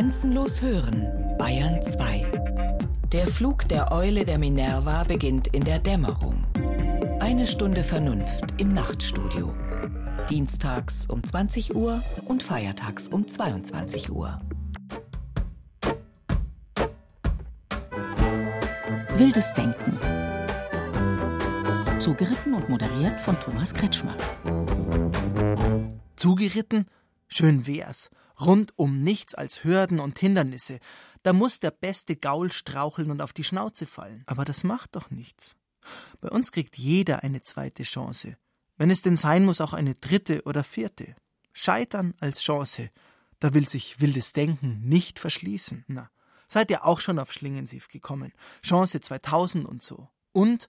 Grenzenlos hören, Bayern 2. Der Flug der Eule der Minerva beginnt in der Dämmerung. Eine Stunde Vernunft im Nachtstudio. Dienstags um 20 Uhr und feiertags um 22 Uhr. Wildes Denken. Zugeritten und moderiert von Thomas Kretschmer. Zugeritten? Schön wär's. Rund um nichts als Hürden und Hindernisse. Da muss der beste Gaul straucheln und auf die Schnauze fallen. Aber das macht doch nichts. Bei uns kriegt jeder eine zweite Chance. Wenn es denn sein muss, auch eine dritte oder vierte. Scheitern als Chance. Da will sich wildes Denken nicht verschließen. Na, seid ihr auch schon auf Schlingensief gekommen? Chance 2000 und so. Und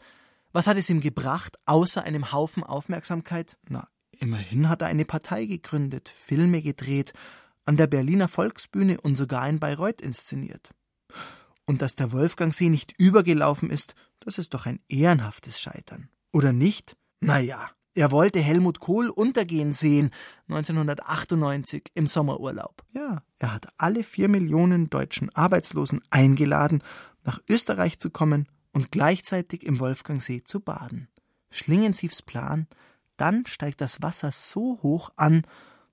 was hat es ihm gebracht, außer einem Haufen Aufmerksamkeit? Na, immerhin hat er eine Partei gegründet, Filme gedreht, an der Berliner Volksbühne und sogar in Bayreuth inszeniert. Und dass der Wolfgangsee nicht übergelaufen ist, das ist doch ein ehrenhaftes Scheitern. Oder nicht? Na ja, er wollte Helmut Kohl untergehen sehen, 1998 im Sommerurlaub. Ja, er hat alle vier Millionen deutschen Arbeitslosen eingeladen, nach Österreich zu kommen und gleichzeitig im Wolfgangsee zu baden. Schlingensiefs Plan, dann steigt das Wasser so hoch an,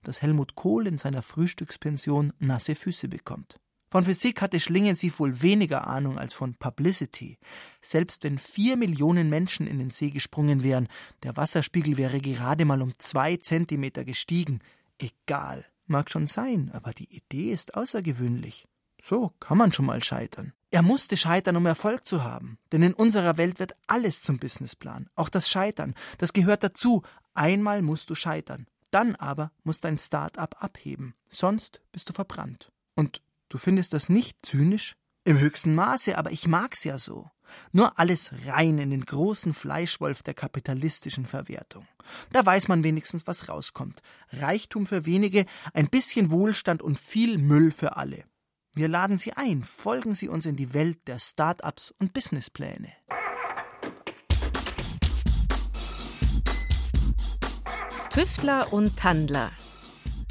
dass Helmut Kohl in seiner Frühstückspension nasse Füße bekommt. Von Physik hatte Schlingensief wohl weniger Ahnung als von Publicity. Selbst wenn vier Millionen Menschen in den See gesprungen wären, der Wasserspiegel wäre gerade mal um zwei Zentimeter gestiegen. Egal, mag schon sein, aber die Idee ist außergewöhnlich. So kann man schon mal scheitern. Er musste scheitern, um Erfolg zu haben. Denn in unserer Welt wird alles zum Businessplan. Auch das Scheitern. Das gehört dazu. Einmal musst du scheitern. Dann aber muss dein Start-up abheben. Sonst bist du verbrannt. Und Du findest das nicht zynisch? Im höchsten Maße, aber ich mag's ja so. Nur alles rein in den großen Fleischwolf der kapitalistischen Verwertung. Da weiß man wenigstens, was rauskommt. Reichtum für wenige, ein bisschen Wohlstand und viel Müll für alle. Wir laden Sie ein, folgen Sie uns in die Welt der Start-ups und Businesspläne. Tüftler und Tandler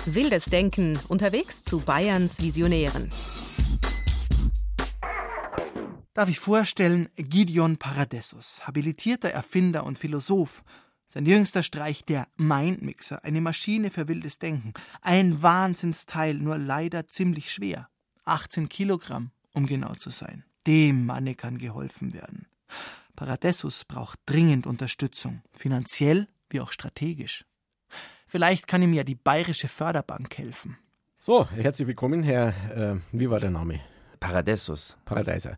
Wildes Denken unterwegs zu Bayerns Visionären. Darf ich vorstellen, Gideon Paradessus, habilitierter Erfinder und Philosoph. Sein jüngster Streich der Mindmixer, eine Maschine für wildes Denken. Ein Wahnsinnsteil, nur leider ziemlich schwer. 18 Kilogramm, um genau zu sein. Dem Manne kann geholfen werden. Paradessus braucht dringend Unterstützung, finanziell wie auch strategisch. Vielleicht kann ihm ja die Bayerische Förderbank helfen. So, herzlich willkommen, Herr, äh, wie war der Name? Paradessus. Paradeiser.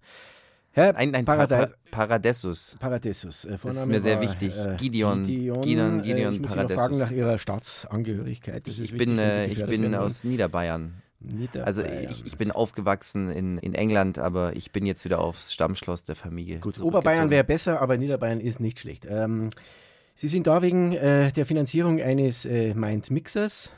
Herr ein, ein Paradei Paradessus. Paradessus. Äh, das ist mir sehr war, wichtig. Äh, Gideon, Gideon, Gideon, Gideon äh, ich muss Paradessus. fragen nach Ihrer Staatsangehörigkeit. Das ich bin, äh, ich bin aus Niederbayern. Niederbayern. Also ich, ich, bin aufgewachsen in, in England, aber ich bin jetzt wieder aufs Stammschloss der Familie. Gut, Oberbayern wäre besser, aber Niederbayern ist nicht schlecht. Ähm, Sie sind da wegen äh, der Finanzierung eines äh, Mind Mixers.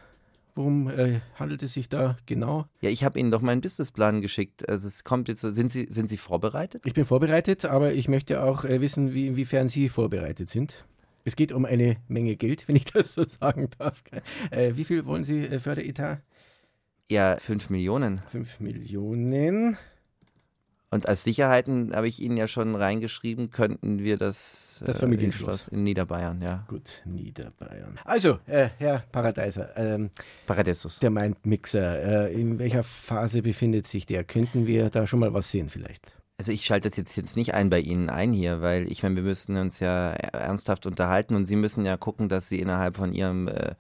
Worum äh, handelt es sich da genau? Ja, ich habe Ihnen doch meinen Businessplan geschickt. Also es kommt jetzt. Sind Sie sind Sie vorbereitet? Ich bin vorbereitet, aber ich möchte auch äh, wissen, wie, inwiefern Sie vorbereitet sind. Es geht um eine Menge Geld, wenn ich das so sagen darf. Äh, wie viel wollen Sie äh, Förderetat? Ja, 5 Millionen. 5 Millionen. Und als Sicherheiten habe ich Ihnen ja schon reingeschrieben, könnten wir das, das Familienschloss in Niederbayern, ja. Gut, Niederbayern. Also, äh, Herr Paradeiser, ähm, Paradeisus. Der Mindmixer, äh, in welcher Phase befindet sich der? Könnten wir da schon mal was sehen vielleicht? Also ich schalte das jetzt, jetzt nicht ein bei Ihnen ein hier, weil ich meine, wir müssen uns ja ernsthaft unterhalten und Sie müssen ja gucken, dass Sie innerhalb von Ihrem äh,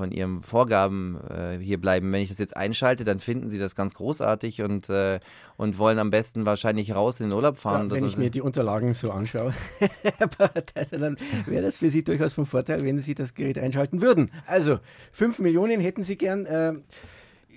von ihren Vorgaben äh, hier bleiben. Wenn ich das jetzt einschalte, dann finden sie das ganz großartig und, äh, und wollen am besten wahrscheinlich raus in den Urlaub fahren. Ja, wenn ich mir die Unterlagen so anschaue, dann wäre das für Sie durchaus von Vorteil, wenn Sie das Gerät einschalten würden. Also, 5 Millionen hätten Sie gern. Äh,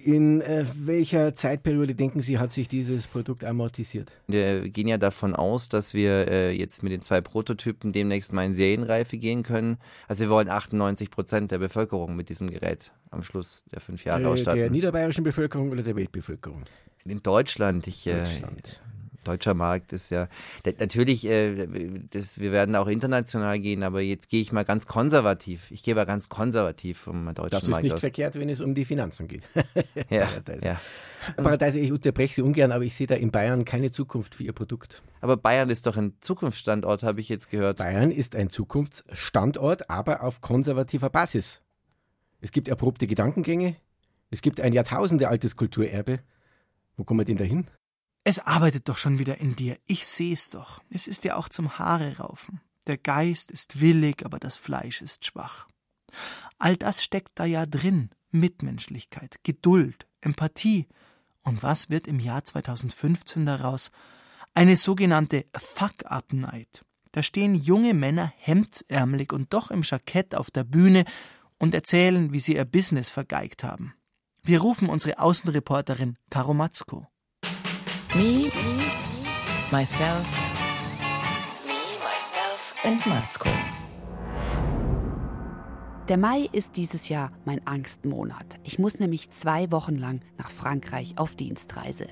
in äh, welcher Zeitperiode denken Sie, hat sich dieses Produkt amortisiert? Wir gehen ja davon aus, dass wir äh, jetzt mit den zwei Prototypen demnächst mal in Serienreife gehen können. Also wir wollen 98 Prozent der Bevölkerung mit diesem Gerät am Schluss der fünf Jahre äh, ausstatten. Der niederbayerischen Bevölkerung oder der Weltbevölkerung? In Deutschland. Ich, äh, Deutschland. Deutscher Markt ist ja natürlich, äh, das, wir werden auch international gehen, aber jetzt gehe ich mal ganz konservativ. Ich gehe mal ganz konservativ vom deutschen Markt Das ist Markt nicht aus. verkehrt, wenn es um die Finanzen geht. Ja, Paradise. ja. Paradise, ich unterbreche Sie ungern, aber ich sehe da in Bayern keine Zukunft für Ihr Produkt. Aber Bayern ist doch ein Zukunftsstandort, habe ich jetzt gehört. Bayern ist ein Zukunftsstandort, aber auf konservativer Basis. Es gibt erprobte Gedankengänge, es gibt ein jahrtausendealtes Kulturerbe. Wo kommen wir denn da hin? Es arbeitet doch schon wieder in dir. Ich seh's doch. Es ist ja auch zum Haare raufen. Der Geist ist willig, aber das Fleisch ist schwach. All das steckt da ja drin. Mitmenschlichkeit, Geduld, Empathie. Und was wird im Jahr 2015 daraus? Eine sogenannte Fuck-Up-Night. Da stehen junge Männer hemdsärmelig und doch im Jackett auf der Bühne und erzählen, wie sie ihr Business vergeigt haben. Wir rufen unsere Außenreporterin Karo Matzko. Me, myself, me, myself and Matzko. Der Mai ist dieses Jahr mein Angstmonat. Ich muss nämlich zwei Wochen lang nach Frankreich auf Dienstreise.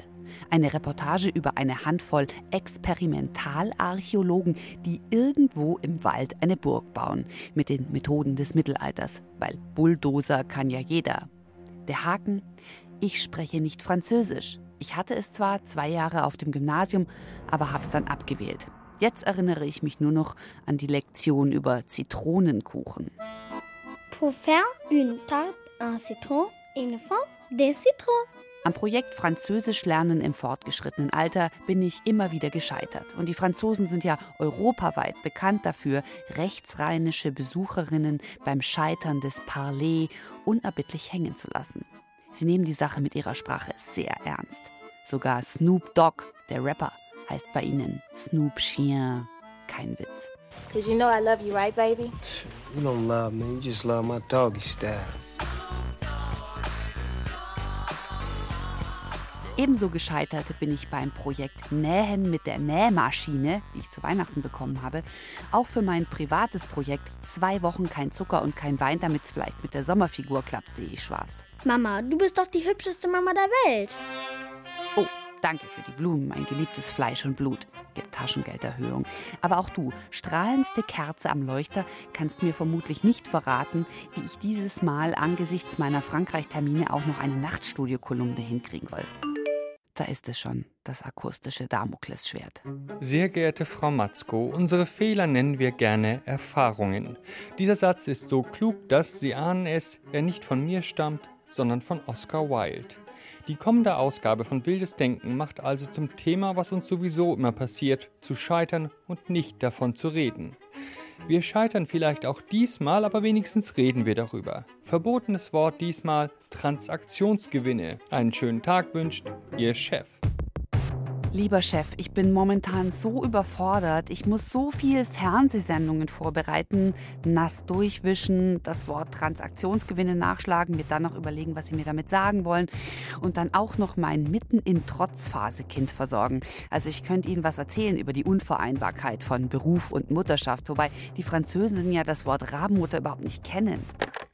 Eine Reportage über eine Handvoll Experimentalarchäologen, die irgendwo im Wald eine Burg bauen, mit den Methoden des Mittelalters, weil Bulldozer kann ja jeder. Der Haken, ich spreche nicht Französisch. Ich hatte es zwar zwei Jahre auf dem Gymnasium, aber hab's dann abgewählt. Jetzt erinnere ich mich nur noch an die Lektion über Zitronenkuchen. Pour faire une tarte en citron, il faut des citrons. Am Projekt Französisch lernen im fortgeschrittenen Alter bin ich immer wieder gescheitert. Und die Franzosen sind ja europaweit bekannt dafür, rechtsrheinische Besucherinnen beim Scheitern des Parler unerbittlich hängen zu lassen. Sie nehmen die Sache mit ihrer Sprache sehr ernst. Sogar Snoop Dogg, der Rapper, heißt bei ihnen Snoop Chien. Kein Witz. Cause you know I love you, right, baby? You don't love me, you just love my doggy style. Ebenso gescheitert bin ich beim Projekt Nähen mit der Nähmaschine, die ich zu Weihnachten bekommen habe. Auch für mein privates Projekt Zwei Wochen kein Zucker und kein Wein, damit es vielleicht mit der Sommerfigur klappt, sehe ich schwarz. Mama, du bist doch die hübscheste Mama der Welt. Oh, danke für die Blumen, mein geliebtes Fleisch und Blut. Gibt Taschengelderhöhung. Aber auch du, strahlendste Kerze am Leuchter, kannst mir vermutlich nicht verraten, wie ich dieses Mal angesichts meiner Frankreich-Termine auch noch eine Nachtstudio-Kolumne hinkriegen soll. Da ist es schon, das akustische Damoklesschwert. Sehr geehrte Frau Matzko, unsere Fehler nennen wir gerne Erfahrungen. Dieser Satz ist so klug, dass Sie ahnen es, er nicht von mir stammt, sondern von Oscar Wilde. Die kommende Ausgabe von Wildes Denken macht also zum Thema, was uns sowieso immer passiert, zu scheitern und nicht davon zu reden. Wir scheitern vielleicht auch diesmal, aber wenigstens reden wir darüber. Verbotenes Wort diesmal Transaktionsgewinne. Einen schönen Tag wünscht Ihr Chef. Lieber Chef, ich bin momentan so überfordert. Ich muss so viel Fernsehsendungen vorbereiten, nass durchwischen, das Wort Transaktionsgewinne nachschlagen, mir dann noch überlegen, was Sie mir damit sagen wollen und dann auch noch mein mitten in Trotzphase Kind versorgen. Also ich könnte Ihnen was erzählen über die Unvereinbarkeit von Beruf und Mutterschaft, wobei die Französinnen ja das Wort Rabenmutter überhaupt nicht kennen.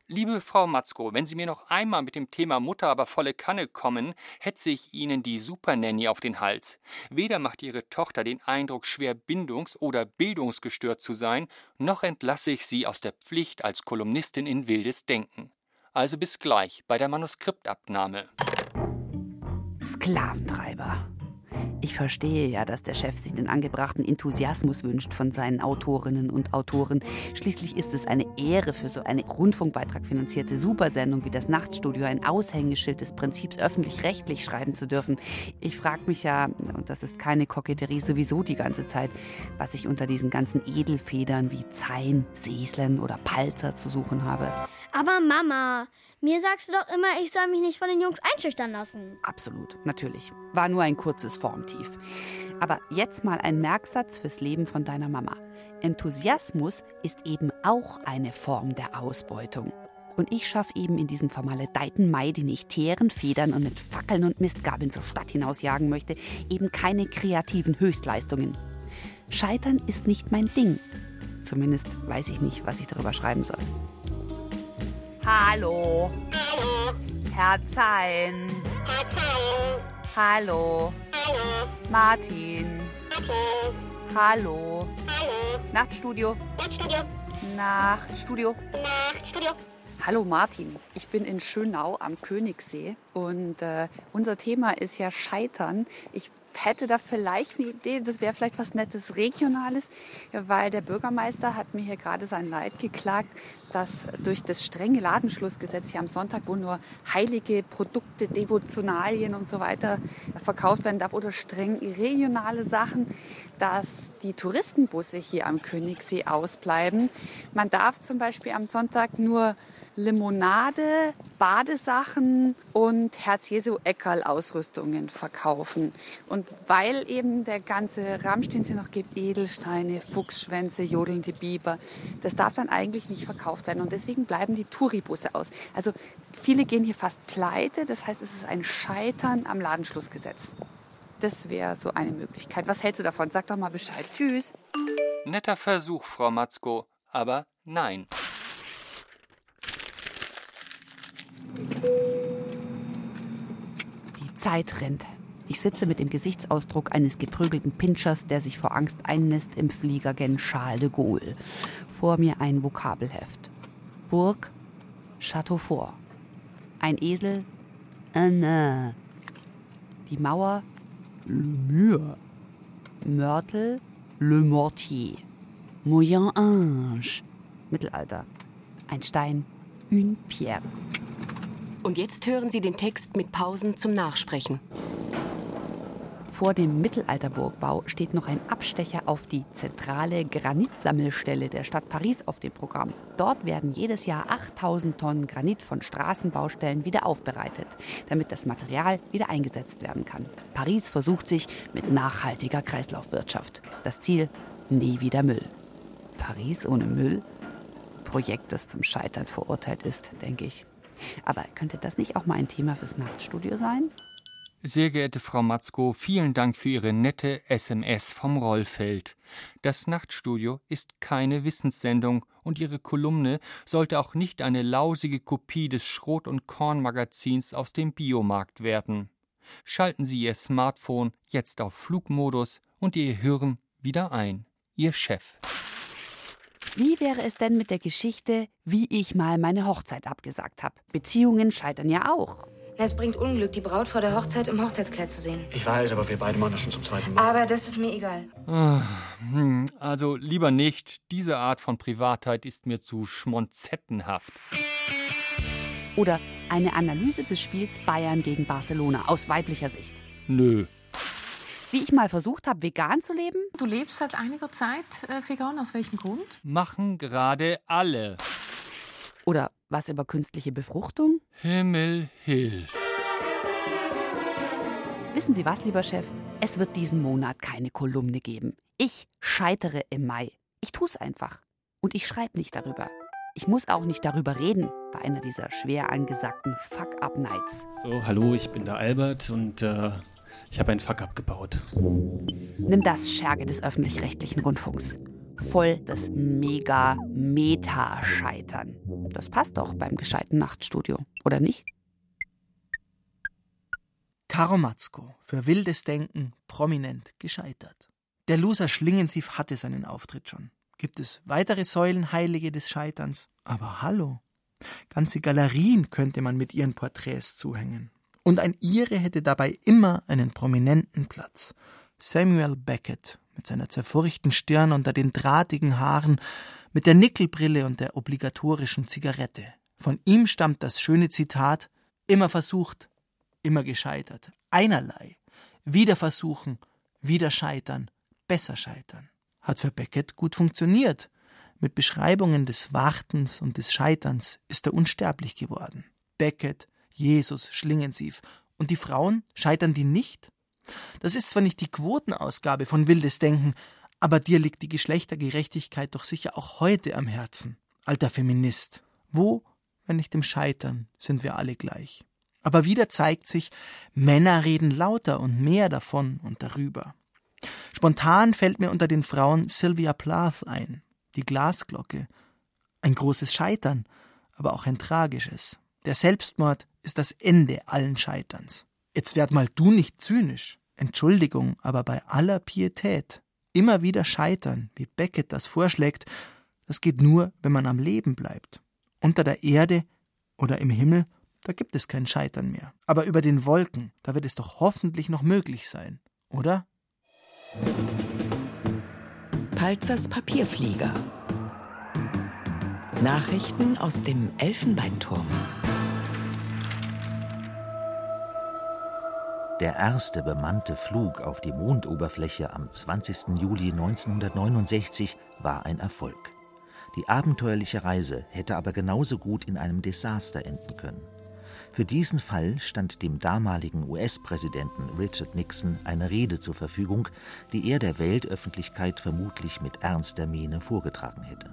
Liebe Frau Matzko, wenn Sie mir noch einmal mit dem Thema Mutter aber volle Kanne kommen, hetze ich Ihnen die Supernanny auf den Hals. Weder macht Ihre Tochter den Eindruck, schwer bindungs- oder bildungsgestört zu sein, noch entlasse ich Sie aus der Pflicht als Kolumnistin in wildes Denken. Also bis gleich bei der Manuskriptabnahme. Sklaventreiber. Ich verstehe ja, dass der Chef sich den angebrachten Enthusiasmus wünscht von seinen Autorinnen und Autoren. Schließlich ist es eine Ehre für so eine Rundfunkbeitrag finanzierte Supersendung wie das Nachtstudio ein Aushängeschild des Prinzips öffentlich-rechtlich schreiben zu dürfen. Ich frage mich ja, und das ist keine Koketterie sowieso die ganze Zeit, was ich unter diesen ganzen Edelfedern wie Zein, Seslern oder Palzer zu suchen habe. Aber Mama, mir sagst du doch immer, ich soll mich nicht von den Jungs einschüchtern lassen. Absolut, natürlich. War nur ein kurzes Formtief. Aber jetzt mal ein Merksatz fürs Leben von deiner Mama. Enthusiasmus ist eben auch eine Form der Ausbeutung. Und ich schaffe eben in diesem vermaledeiten Mai, den ich Teeren, Federn und mit Fackeln und Mistgabeln zur Stadt hinausjagen möchte, eben keine kreativen Höchstleistungen. Scheitern ist nicht mein Ding. Zumindest weiß ich nicht, was ich darüber schreiben soll. Hallo. Hallo. Herr Zein. Hallo. Martin. Hallo. Nachtstudio. Nachtstudio. Hallo Martin, ich bin in Schönau am Königssee und äh, unser Thema ist ja Scheitern. Ich hätte da vielleicht eine Idee, das wäre vielleicht was Nettes Regionales, weil der Bürgermeister hat mir hier gerade sein Leid geklagt, dass durch das strenge Ladenschlussgesetz hier am Sonntag, wo nur heilige Produkte, Devotionalien und so weiter verkauft werden darf oder streng regionale Sachen, dass die Touristenbusse hier am Königssee ausbleiben. Man darf zum Beispiel am Sonntag nur Limonade, Badesachen und Herz-Jesu-Eckerl-Ausrüstungen verkaufen. Und weil eben der ganze Rammstein hier noch gibt, Edelsteine, Fuchsschwänze, jodelnde Biber, das darf dann eigentlich nicht verkauft werden. Und deswegen bleiben die Touribusse aus. Also viele gehen hier fast pleite. Das heißt, es ist ein Scheitern am Ladenschlussgesetz. Das wäre so eine Möglichkeit. Was hältst du davon? Sag doch mal Bescheid. Tschüss. Netter Versuch, Frau Matzko, aber nein. Die Zeit rennt. Ich sitze mit dem Gesichtsausdruck eines geprügelten Pinschers, der sich vor Angst einnässt im Flieger gen Charles de Gaulle. Vor mir ein Vokabelheft. Burg, Château Fort. Ein Esel, nain. Die Mauer, le mur. Mörtel, le mortier. Moyen Ange, Mittelalter. Ein Stein, une pierre. Und jetzt hören Sie den Text mit Pausen zum Nachsprechen. Vor dem Mittelalterburgbau steht noch ein Abstecher auf die zentrale Granitsammelstelle der Stadt Paris auf dem Programm. Dort werden jedes Jahr 8000 Tonnen Granit von Straßenbaustellen wieder aufbereitet, damit das Material wieder eingesetzt werden kann. Paris versucht sich mit nachhaltiger Kreislaufwirtschaft. Das Ziel: nie wieder Müll. Paris ohne Müll? Projekt, das zum Scheitern verurteilt ist, denke ich. Aber könnte das nicht auch mal ein Thema fürs Nachtstudio sein? Sehr geehrte Frau Matzko, vielen Dank für Ihre nette SMS vom Rollfeld. Das Nachtstudio ist keine Wissenssendung und Ihre Kolumne sollte auch nicht eine lausige Kopie des Schrot- und Kornmagazins aus dem Biomarkt werden. Schalten Sie Ihr Smartphone jetzt auf Flugmodus und Ihr Hirn wieder ein. Ihr Chef. Wie wäre es denn mit der Geschichte, wie ich mal meine Hochzeit abgesagt habe? Beziehungen scheitern ja auch. Es bringt Unglück, die Braut vor der Hochzeit im Hochzeitskleid zu sehen. Ich weiß, aber wir beide machen das schon zum zweiten Mal. Aber das ist mir egal. Ah, hm, Also lieber nicht. Diese Art von Privatheit ist mir zu schmonzettenhaft. Oder eine Analyse des Spiels Bayern gegen Barcelona aus weiblicher Sicht. Nö. Wie ich mal versucht habe, vegan zu leben. Du lebst seit einiger Zeit äh, vegan. Aus welchem Grund? Machen gerade alle. Oder was über künstliche Befruchtung? Himmel hilf. Wissen Sie was, lieber Chef? Es wird diesen Monat keine Kolumne geben. Ich scheitere im Mai. Ich tu's einfach. Und ich schreibe nicht darüber. Ich muss auch nicht darüber reden bei einer dieser schwer angesagten Fuck-Up-Nights. So, hallo, ich bin der Albert und äh, ich habe ein Fuck-Up gebaut. Nimm das, Scherge des öffentlich-rechtlichen Rundfunks. Voll das Mega-Meta-Scheitern. Das passt doch beim gescheiten Nachtstudio, oder nicht? Karo Matzko, für wildes Denken prominent gescheitert. Der Loser Schlingensief hatte seinen Auftritt schon. Gibt es weitere Säulenheilige des Scheiterns? Aber hallo. Ganze Galerien könnte man mit ihren Porträts zuhängen. Und ein Ire hätte dabei immer einen prominenten Platz. Samuel Beckett mit seiner zerfurchten Stirn unter den drahtigen Haaren, mit der Nickelbrille und der obligatorischen Zigarette. Von ihm stammt das schöne Zitat Immer versucht, immer gescheitert. Einerlei. Wieder versuchen, wieder scheitern, besser scheitern. Hat für Beckett gut funktioniert. Mit Beschreibungen des Wartens und des Scheiterns ist er unsterblich geworden. Beckett, Jesus, Schlingensief. Und die Frauen, scheitern die nicht? Das ist zwar nicht die Quotenausgabe von Wildes Denken, aber dir liegt die Geschlechtergerechtigkeit doch sicher auch heute am Herzen, alter Feminist. Wo, wenn nicht im Scheitern, sind wir alle gleich. Aber wieder zeigt sich, Männer reden lauter und mehr davon und darüber. Spontan fällt mir unter den Frauen Sylvia Plath ein, die Glasglocke. Ein großes Scheitern, aber auch ein tragisches. Der Selbstmord ist das Ende allen Scheiterns. Jetzt werd mal du nicht zynisch. Entschuldigung, aber bei aller Pietät. Immer wieder scheitern, wie Beckett das vorschlägt, das geht nur, wenn man am Leben bleibt. Unter der Erde oder im Himmel, da gibt es kein Scheitern mehr. Aber über den Wolken, da wird es doch hoffentlich noch möglich sein, oder? Palzers Papierflieger. Nachrichten aus dem Elfenbeinturm. Der erste bemannte Flug auf die Mondoberfläche am 20. Juli 1969 war ein Erfolg. Die abenteuerliche Reise hätte aber genauso gut in einem Desaster enden können. Für diesen Fall stand dem damaligen US-Präsidenten Richard Nixon eine Rede zur Verfügung, die er der Weltöffentlichkeit vermutlich mit ernster Miene vorgetragen hätte.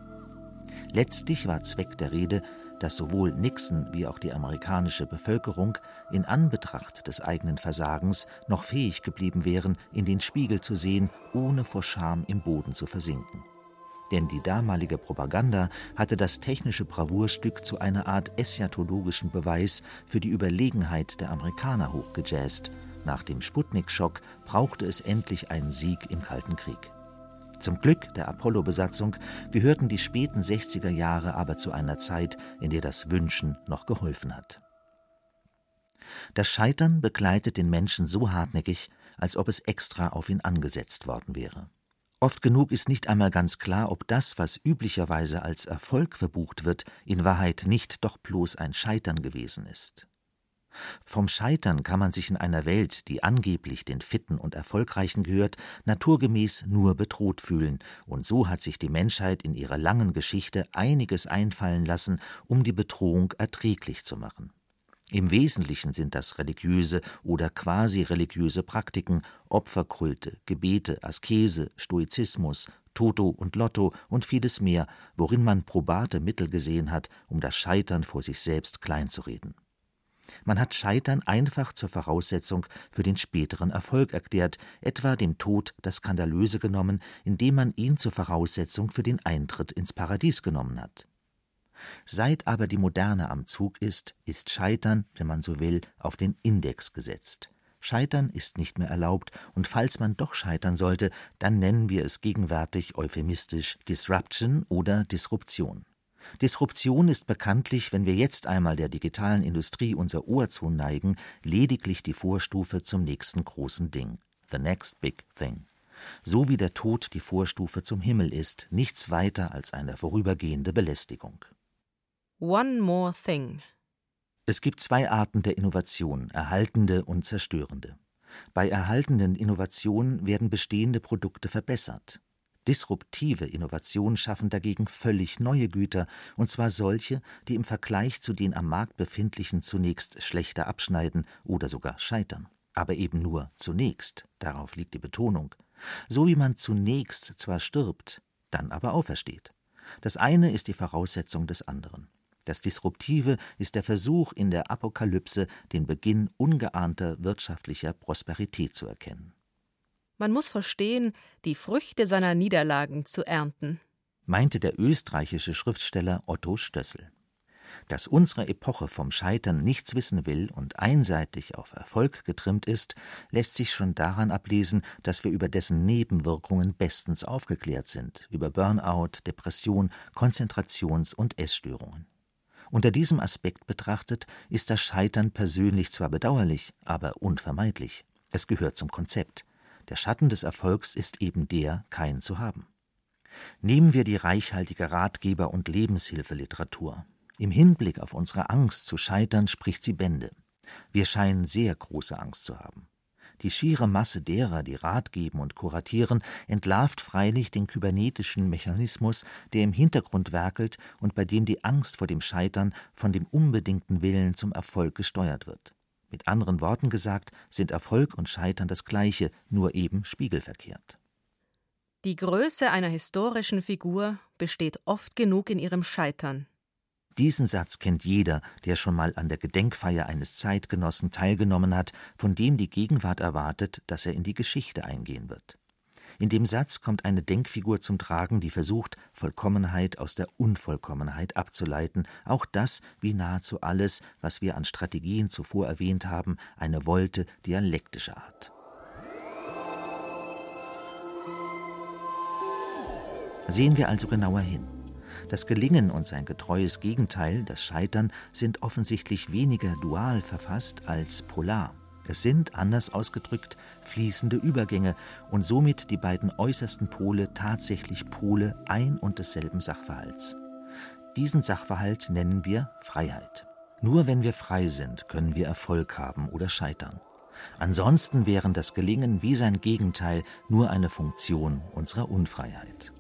Letztlich war Zweck der Rede, dass sowohl Nixon wie auch die amerikanische Bevölkerung in Anbetracht des eigenen Versagens noch fähig geblieben wären, in den Spiegel zu sehen, ohne vor Scham im Boden zu versinken. Denn die damalige Propaganda hatte das technische Bravourstück zu einer Art eschatologischen Beweis für die Überlegenheit der Amerikaner hochgejazzt. Nach dem Sputnik-Schock brauchte es endlich einen Sieg im Kalten Krieg. Zum Glück der Apollo-Besatzung gehörten die späten 60er Jahre aber zu einer Zeit, in der das Wünschen noch geholfen hat. Das Scheitern begleitet den Menschen so hartnäckig, als ob es extra auf ihn angesetzt worden wäre. Oft genug ist nicht einmal ganz klar, ob das, was üblicherweise als Erfolg verbucht wird, in Wahrheit nicht doch bloß ein Scheitern gewesen ist. Vom Scheitern kann man sich in einer Welt, die angeblich den Fitten und Erfolgreichen gehört, naturgemäß nur bedroht fühlen, und so hat sich die Menschheit in ihrer langen Geschichte einiges einfallen lassen, um die Bedrohung erträglich zu machen. Im Wesentlichen sind das religiöse oder quasi religiöse Praktiken, Opferkulte, Gebete, Askese, Stoizismus, Toto und Lotto und vieles mehr, worin man probate Mittel gesehen hat, um das Scheitern vor sich selbst kleinzureden. Man hat Scheitern einfach zur Voraussetzung für den späteren Erfolg erklärt, etwa dem Tod das Skandalöse genommen, indem man ihn zur Voraussetzung für den Eintritt ins Paradies genommen hat. Seit aber die Moderne am Zug ist, ist Scheitern, wenn man so will, auf den Index gesetzt. Scheitern ist nicht mehr erlaubt, und falls man doch scheitern sollte, dann nennen wir es gegenwärtig euphemistisch Disruption oder Disruption. Disruption ist bekanntlich, wenn wir jetzt einmal der digitalen Industrie unser Ohr zuneigen, lediglich die Vorstufe zum nächsten großen Ding. The next big thing. So wie der Tod die Vorstufe zum Himmel ist, nichts weiter als eine vorübergehende Belästigung. One more thing. Es gibt zwei Arten der Innovation, erhaltende und zerstörende. Bei erhaltenden Innovationen werden bestehende Produkte verbessert. Disruptive Innovationen schaffen dagegen völlig neue Güter, und zwar solche, die im Vergleich zu den am Markt befindlichen zunächst schlechter abschneiden oder sogar scheitern. Aber eben nur zunächst, darauf liegt die Betonung. So wie man zunächst zwar stirbt, dann aber aufersteht. Das eine ist die Voraussetzung des anderen. Das Disruptive ist der Versuch, in der Apokalypse den Beginn ungeahnter wirtschaftlicher Prosperität zu erkennen. Man muss verstehen, die Früchte seiner Niederlagen zu ernten, meinte der österreichische Schriftsteller Otto Stössel. Dass unsere Epoche vom Scheitern nichts wissen will und einseitig auf Erfolg getrimmt ist, lässt sich schon daran ablesen, dass wir über dessen Nebenwirkungen bestens aufgeklärt sind, über Burnout, Depression, Konzentrations- und Essstörungen. Unter diesem Aspekt betrachtet ist das Scheitern persönlich zwar bedauerlich, aber unvermeidlich. Es gehört zum Konzept. Der Schatten des Erfolgs ist eben der, keinen zu haben. Nehmen wir die reichhaltige Ratgeber- und Lebenshilfeliteratur. Im Hinblick auf unsere Angst zu scheitern spricht sie Bände. Wir scheinen sehr große Angst zu haben. Die schiere Masse derer, die Rat geben und kuratieren, entlarvt freilich den kybernetischen Mechanismus, der im Hintergrund werkelt und bei dem die Angst vor dem Scheitern von dem unbedingten Willen zum Erfolg gesteuert wird. Mit anderen Worten gesagt, sind Erfolg und Scheitern das gleiche, nur eben spiegelverkehrt. Die Größe einer historischen Figur besteht oft genug in ihrem Scheitern. Diesen Satz kennt jeder, der schon mal an der Gedenkfeier eines Zeitgenossen teilgenommen hat, von dem die Gegenwart erwartet, dass er in die Geschichte eingehen wird. In dem Satz kommt eine Denkfigur zum Tragen, die versucht, Vollkommenheit aus der Unvollkommenheit abzuleiten, auch das, wie nahezu alles, was wir an Strategien zuvor erwähnt haben, eine Wolte dialektischer Art. Sehen wir also genauer hin. Das Gelingen und sein getreues Gegenteil, das Scheitern, sind offensichtlich weniger dual verfasst als polar. Es sind, anders ausgedrückt, fließende Übergänge und somit die beiden äußersten Pole tatsächlich Pole ein und desselben Sachverhalts. Diesen Sachverhalt nennen wir Freiheit. Nur wenn wir frei sind, können wir Erfolg haben oder scheitern. Ansonsten wären das Gelingen wie sein Gegenteil nur eine Funktion unserer Unfreiheit.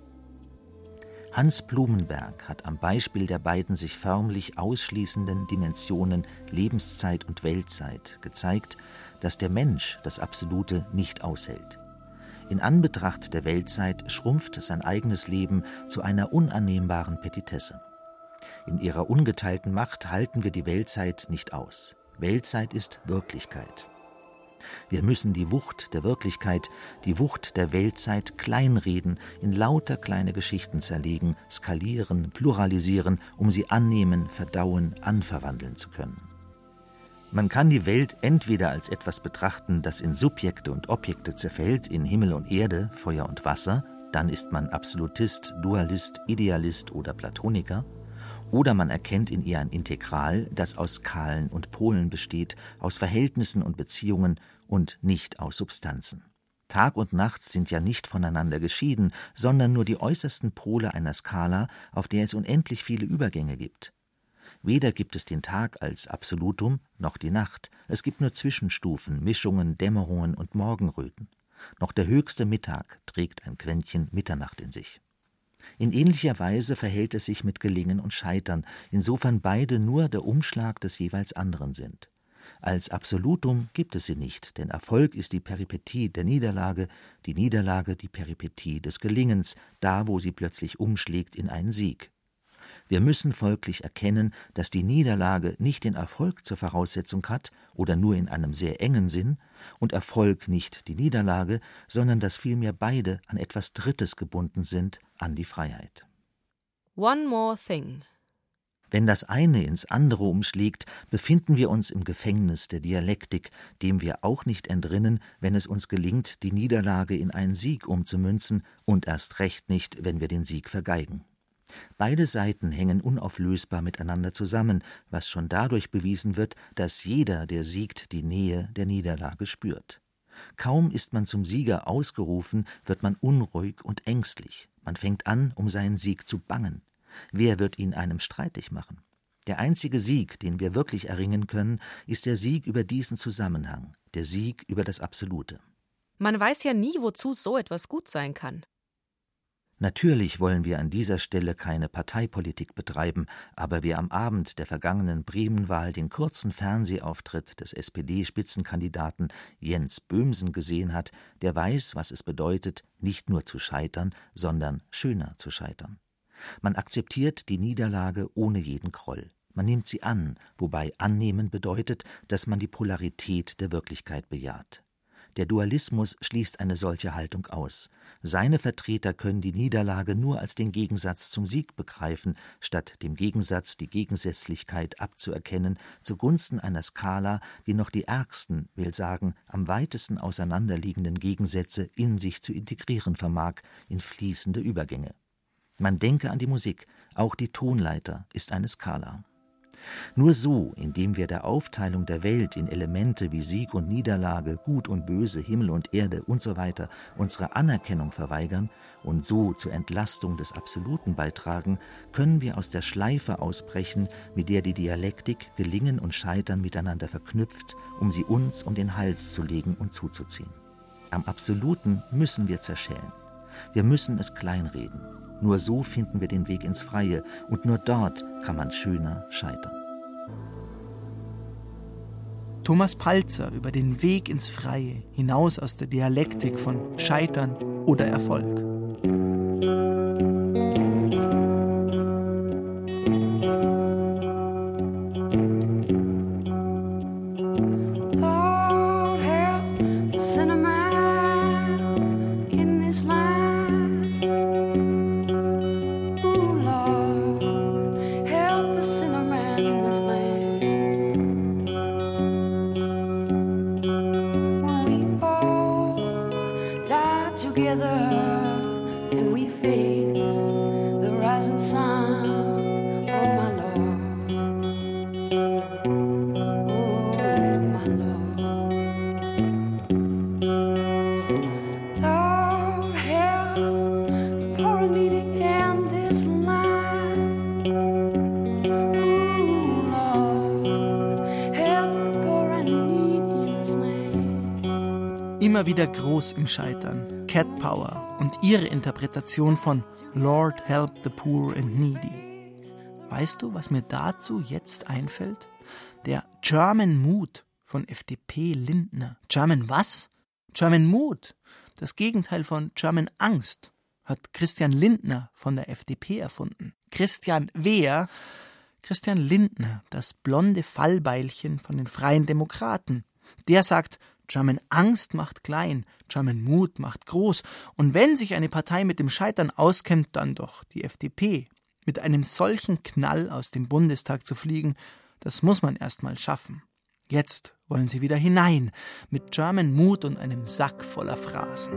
Hans Blumenberg hat am Beispiel der beiden sich förmlich ausschließenden Dimensionen Lebenszeit und Weltzeit gezeigt, dass der Mensch das Absolute nicht aushält. In Anbetracht der Weltzeit schrumpft sein eigenes Leben zu einer unannehmbaren Petitesse. In ihrer ungeteilten Macht halten wir die Weltzeit nicht aus. Weltzeit ist Wirklichkeit. Wir müssen die Wucht der Wirklichkeit, die Wucht der Weltzeit kleinreden, in lauter kleine Geschichten zerlegen, skalieren, pluralisieren, um sie annehmen, verdauen, anverwandeln zu können. Man kann die Welt entweder als etwas betrachten, das in Subjekte und Objekte zerfällt, in Himmel und Erde, Feuer und Wasser, dann ist man Absolutist, Dualist, Idealist oder Platoniker, oder man erkennt in ihr ein Integral, das aus Skalen und Polen besteht, aus Verhältnissen und Beziehungen und nicht aus Substanzen. Tag und Nacht sind ja nicht voneinander geschieden, sondern nur die äußersten Pole einer Skala, auf der es unendlich viele Übergänge gibt. Weder gibt es den Tag als Absolutum noch die Nacht, es gibt nur Zwischenstufen, Mischungen, Dämmerungen und Morgenröten. Noch der höchste Mittag trägt ein Quäntchen Mitternacht in sich. In ähnlicher Weise verhält es sich mit Gelingen und Scheitern, insofern beide nur der Umschlag des jeweils anderen sind. Als Absolutum gibt es sie nicht, denn Erfolg ist die Peripetie der Niederlage, die Niederlage die Peripetie des Gelingens, da wo sie plötzlich umschlägt in einen Sieg. Wir müssen folglich erkennen, dass die Niederlage nicht den Erfolg zur Voraussetzung hat oder nur in einem sehr engen Sinn und Erfolg nicht die Niederlage, sondern dass vielmehr beide an etwas Drittes gebunden sind, an die Freiheit. One more thing. Wenn das eine ins andere umschlägt, befinden wir uns im Gefängnis der Dialektik, dem wir auch nicht entrinnen, wenn es uns gelingt, die Niederlage in einen Sieg umzumünzen, und erst recht nicht, wenn wir den Sieg vergeigen. Beide Seiten hängen unauflösbar miteinander zusammen, was schon dadurch bewiesen wird, dass jeder, der siegt, die Nähe der Niederlage spürt. Kaum ist man zum Sieger ausgerufen, wird man unruhig und ängstlich. Man fängt an, um seinen Sieg zu bangen. Wer wird ihn einem streitig machen? Der einzige Sieg, den wir wirklich erringen können, ist der Sieg über diesen Zusammenhang, der Sieg über das Absolute. Man weiß ja nie, wozu so etwas gut sein kann. Natürlich wollen wir an dieser Stelle keine Parteipolitik betreiben, aber wer am Abend der vergangenen Bremenwahl den kurzen Fernsehauftritt des SPD-Spitzenkandidaten Jens Böhmsen gesehen hat, der weiß, was es bedeutet, nicht nur zu scheitern, sondern schöner zu scheitern. Man akzeptiert die Niederlage ohne jeden Groll. Man nimmt sie an, wobei annehmen bedeutet, dass man die Polarität der Wirklichkeit bejaht. Der Dualismus schließt eine solche Haltung aus. Seine Vertreter können die Niederlage nur als den Gegensatz zum Sieg begreifen, statt dem Gegensatz die Gegensätzlichkeit abzuerkennen, zugunsten einer Skala, die noch die ärgsten, will sagen, am weitesten auseinanderliegenden Gegensätze in sich zu integrieren vermag, in fließende Übergänge. Man denke an die Musik, auch die Tonleiter ist eine Skala. Nur so, indem wir der Aufteilung der Welt in Elemente wie Sieg und Niederlage, Gut und Böse, Himmel und Erde usw. So unsere Anerkennung verweigern und so zur Entlastung des Absoluten beitragen, können wir aus der Schleife ausbrechen, mit der die Dialektik Gelingen und Scheitern miteinander verknüpft, um sie uns um den Hals zu legen und zuzuziehen. Am Absoluten müssen wir zerschellen. Wir müssen es kleinreden. Nur so finden wir den Weg ins Freie und nur dort kann man schöner scheitern. Thomas Palzer über den Weg ins Freie hinaus aus der Dialektik von Scheitern oder Erfolg. Wieder groß im Scheitern. Cat Power und ihre Interpretation von Lord Help the Poor and Needy. Weißt du, was mir dazu jetzt einfällt? Der German Mood von FDP Lindner. German was? German Mood. Das Gegenteil von German Angst hat Christian Lindner von der FDP erfunden. Christian wer? Christian Lindner, das blonde Fallbeilchen von den Freien Demokraten. Der sagt, German Angst macht klein, German Mut macht groß. Und wenn sich eine Partei mit dem Scheitern auskennt, dann doch die FDP. Mit einem solchen Knall aus dem Bundestag zu fliegen, das muss man erst mal schaffen. Jetzt wollen sie wieder hinein, mit German Mut und einem Sack voller Phrasen.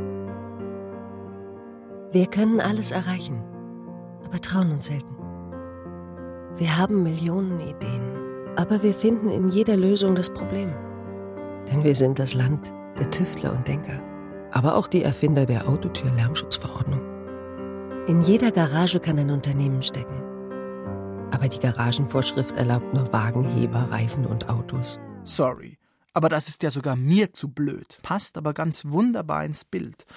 Wir können alles erreichen, aber trauen uns selten. Wir haben Millionen Ideen, aber wir finden in jeder Lösung das Problem. Denn wir sind das Land der Tüftler und Denker, aber auch die Erfinder der Autotür-Lärmschutzverordnung. In jeder Garage kann ein Unternehmen stecken. Aber die Garagenvorschrift erlaubt nur Wagen, Heber, Reifen und Autos. Sorry, aber das ist ja sogar mir zu blöd. Passt aber ganz wunderbar ins Bild.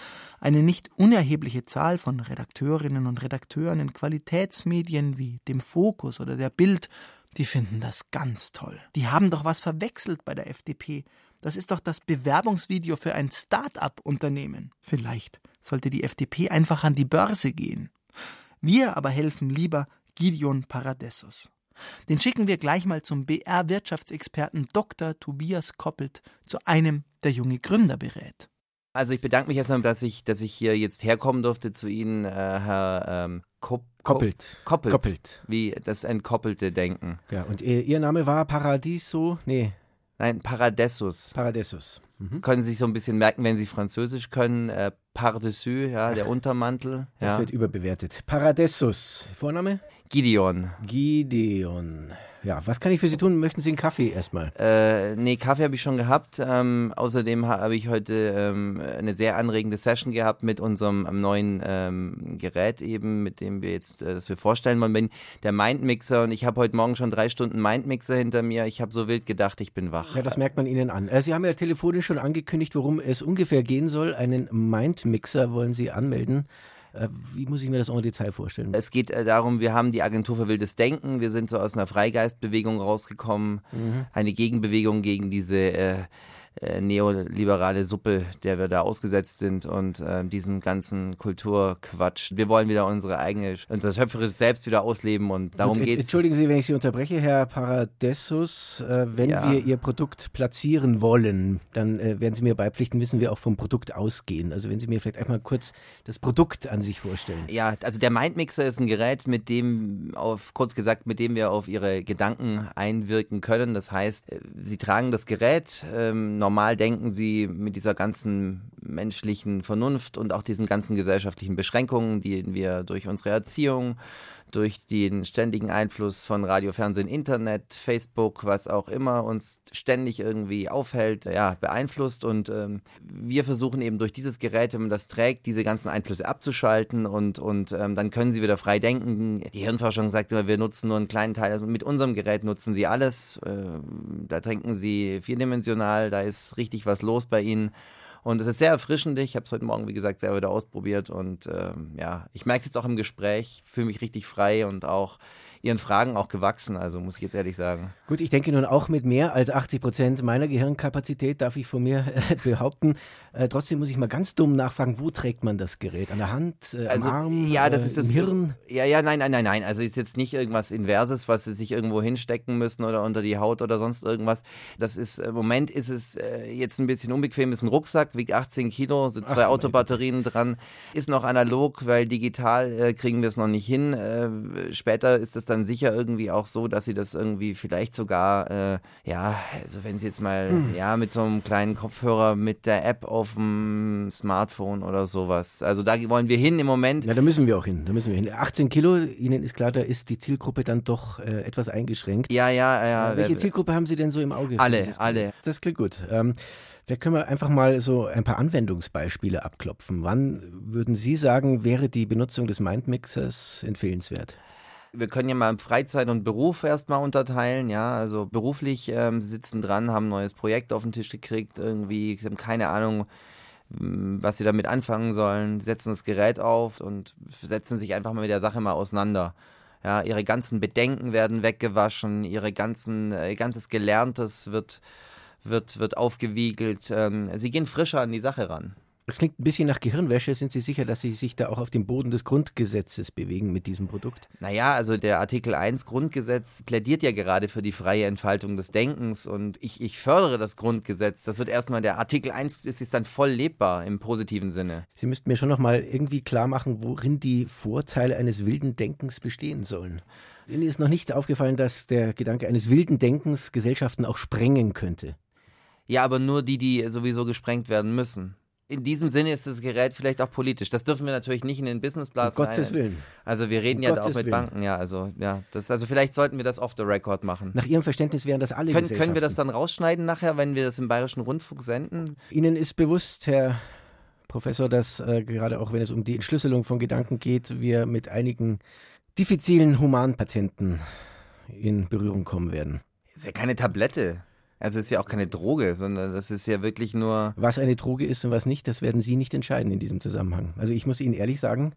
Eine nicht unerhebliche Zahl von Redakteurinnen und Redakteuren in Qualitätsmedien wie dem Fokus oder der Bild, die finden das ganz toll. Die haben doch was verwechselt bei der FDP. Das ist doch das Bewerbungsvideo für ein Start-up-Unternehmen. Vielleicht sollte die FDP einfach an die Börse gehen. Wir aber helfen lieber Gideon Paradessos. Den schicken wir gleich mal zum BR-Wirtschaftsexperten Dr. Tobias Koppelt, zu einem, der junge Gründer berät. Also ich bedanke mich erstmal, dass ich, dass ich hier jetzt herkommen durfte zu Ihnen, äh, Herr ähm, Kopp, Koppelt. Koppelt. Koppelt. Wie das ist ein koppelte Denken. Ja, und ihr, ihr Name war Paradiso? Nee. Nein, Paradessus. Paradessus. Mhm. Können Sie sich so ein bisschen merken, wenn Sie Französisch können. Äh, Par-dessus, ja, der Untermantel. Das ja. wird überbewertet. Paradessus. Vorname? Gideon. Gideon. Ja, was kann ich für Sie tun? Möchten Sie einen Kaffee erstmal? Äh, nee, Kaffee habe ich schon gehabt. Ähm, außerdem habe ich heute ähm, eine sehr anregende Session gehabt mit unserem neuen ähm, Gerät eben, mit dem wir jetzt, äh, das wir vorstellen wollen, der Mindmixer. Und ich habe heute Morgen schon drei Stunden Mindmixer hinter mir. Ich habe so wild gedacht, ich bin wach. Ja, das merkt man Ihnen an. Äh, Sie haben ja telefonisch schon angekündigt, worum es ungefähr gehen soll. Einen Mindmixer wollen Sie anmelden. Äh, Wie muss ich mir das en Detail vorstellen? Es geht äh, darum, wir haben die Agentur für wildes Denken. Wir sind so aus einer Freigeistbewegung rausgekommen. Mhm. Eine Gegenbewegung gegen diese äh, neoliberale Suppe, der wir da ausgesetzt sind und äh, diesem ganzen Kulturquatsch. Wir wollen wieder unsere eigene, unser schöpferisches Selbst wieder ausleben und darum Und, äh, geht's. Entschuldigen Sie, wenn ich Sie unterbreche, Herr Paradessus. Äh, wenn Ja. wir Ihr Produkt platzieren wollen, dann äh, werden Sie mir beipflichten, müssen wir auch vom Produkt ausgehen. Also wenn Sie mir vielleicht einmal kurz das Produkt an sich vorstellen. Ja, also der Mindmixer ist ein Gerät, mit dem, auf, kurz gesagt, mit dem wir auf ihre Gedanken einwirken können. Das heißt, äh, sie tragen das Gerät, ähm, normal denken sie mit dieser ganzen menschlichen Vernunft und auch diesen ganzen gesellschaftlichen Beschränkungen, die wir durch unsere Erziehung, durch den ständigen Einfluss von Radio, Fernsehen, Internet, Facebook, was auch immer uns ständig irgendwie aufhält, ja, beeinflusst. Und ähm, wir versuchen eben durch dieses Gerät, wenn man das trägt, diese ganzen Einflüsse abzuschalten und, und ähm, dann können sie wieder frei denken. Die Hirnforschung sagt immer, wir nutzen nur einen kleinen Teil. Also mit unserem Gerät nutzen sie alles. Ähm, da denken sie vierdimensional, da ist richtig was los bei ihnen. Und es ist sehr erfrischend. Ich habe es heute Morgen, wie gesagt, selber wieder ausprobiert. Und ähm, ja, ich merke es jetzt auch im Gespräch, fühle mich richtig frei und auch Ihren Fragen auch gewachsen. Also muss ich jetzt ehrlich sagen. Gut, ich denke nun auch mit mehr als 80 Prozent meiner Gehirnkapazität, darf ich von mir äh, behaupten. Äh, trotzdem muss ich mal ganz dumm nachfragen, wo trägt man das Gerät? An der Hand, äh, Also, am Arm, ja, das äh, ist das im Hirn? Ja, ja, nein, nein, nein, nein. Also ist jetzt nicht irgendwas Inverses, was sie sich irgendwo hinstecken müssen oder unter die Haut oder sonst irgendwas. Das ist, im Moment ist es äh, jetzt ein bisschen unbequem. Ist ein Rucksack, wiegt 18 Kilo, sind zwei Ach, Autobatterien dran. Ist noch analog, weil digital äh, kriegen wir es noch nicht hin. Äh, später ist es dann sicher irgendwie auch so, dass sie das irgendwie vielleicht sogar, äh, ja, also wenn sie jetzt mal, Hm. ja, mit so einem kleinen Kopfhörer mit der App auf dem Smartphone oder sowas. Also da wollen wir hin im Moment. Ja, da müssen wir auch hin. Da müssen wir hin. 18 Kilo, Ihnen ist klar, da ist die Zielgruppe dann doch äh, etwas eingeschränkt. Ja, ja, ja. Äh, welche Zielgruppe haben Sie denn so im Auge? Alle, dieses alle. Das klingt gut. Ähm, vielleicht können wir einfach mal so ein paar Anwendungsbeispiele abklopfen. Wann würden Sie sagen, wäre die Benutzung des Mindmixers empfehlenswert? Wir können ja mal Freizeit und Beruf erstmal unterteilen, ja. Also beruflich ähm, sitzen dran, haben ein neues Projekt auf den Tisch gekriegt, irgendwie, haben keine Ahnung, m, was sie damit anfangen sollen, setzen das Gerät auf und setzen sich einfach mal mit der Sache mal auseinander. Ja, ihre ganzen Bedenken werden weggewaschen, ihre ganzen, äh, ihr ganzes Gelerntes wird, wird, wird aufgewiegelt. Ähm, sie gehen frischer an die Sache ran. Das klingt ein bisschen nach Gehirnwäsche. Sind Sie sicher, dass Sie sich da auch auf dem Boden des Grundgesetzes bewegen mit diesem Produkt? Naja, also der Artikel 1 Grundgesetz plädiert ja gerade für die freie Entfaltung des Denkens und ich, ich fördere das Grundgesetz. Das wird erstmal, der Artikel 1 ist, ist dann voll lebbar im positiven Sinne. Sie müssten mir schon noch mal irgendwie klar machen, worin die Vorteile eines wilden Denkens bestehen sollen. Ihnen ist noch nicht aufgefallen, dass der Gedanke eines wilden Denkens Gesellschaften auch sprengen könnte. Ja, aber nur die, die sowieso gesprengt werden müssen. In diesem Sinne ist das Gerät vielleicht auch politisch. Das dürfen wir natürlich nicht in den Businessblasen. Um Gottes Willen. Also wir reden Um ja da auch Gottes mit Willen. Banken, ja, also ja, das also vielleicht sollten wir das off the record machen. Nach Ihrem Verständnis wären das alle Können, können wir das dann rausschneiden nachher, wenn wir das im Bayerischen Rundfunk senden? Ihnen ist bewusst, Herr Professor, dass äh, gerade auch wenn es um die Entschlüsselung von Gedanken geht, wir mit einigen diffizilen Humanpatenten in Berührung kommen werden. Ist ja keine Tablette. Also ist ja auch keine Droge, sondern das ist ja wirklich nur. Was eine Droge ist und was nicht, das werden Sie nicht entscheiden in diesem Zusammenhang. Also ich muss Ihnen ehrlich sagen,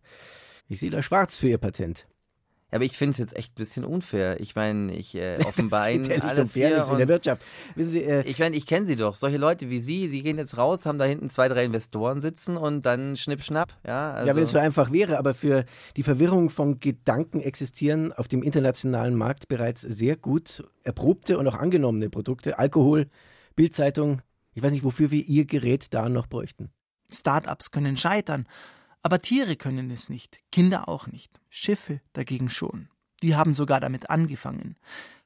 ich sehe da schwarz für Ihr Patent. Ja, aber ich finde es jetzt echt ein bisschen unfair. Ich meine, ich äh, offenbar ja nicht alles hier in der Wirtschaft. Wissen Sie, äh, ich meine, ich kenne Sie doch. Solche Leute wie Sie, Sie gehen jetzt raus, haben da hinten zwei, drei Investoren sitzen und dann schnipp, schnapp. Ja, also, ja, wenn es so einfach wäre, aber für die Verwirrung von Gedanken existieren auf dem internationalen Markt bereits sehr gut erprobte und auch angenommene Produkte. Alkohol, Bildzeitung. Ich weiß nicht, wofür wir Ihr Gerät da noch bräuchten. Startups können scheitern, aber Tiere können es nicht, Kinder auch nicht, Schiffe dagegen schon. Die haben sogar damit angefangen,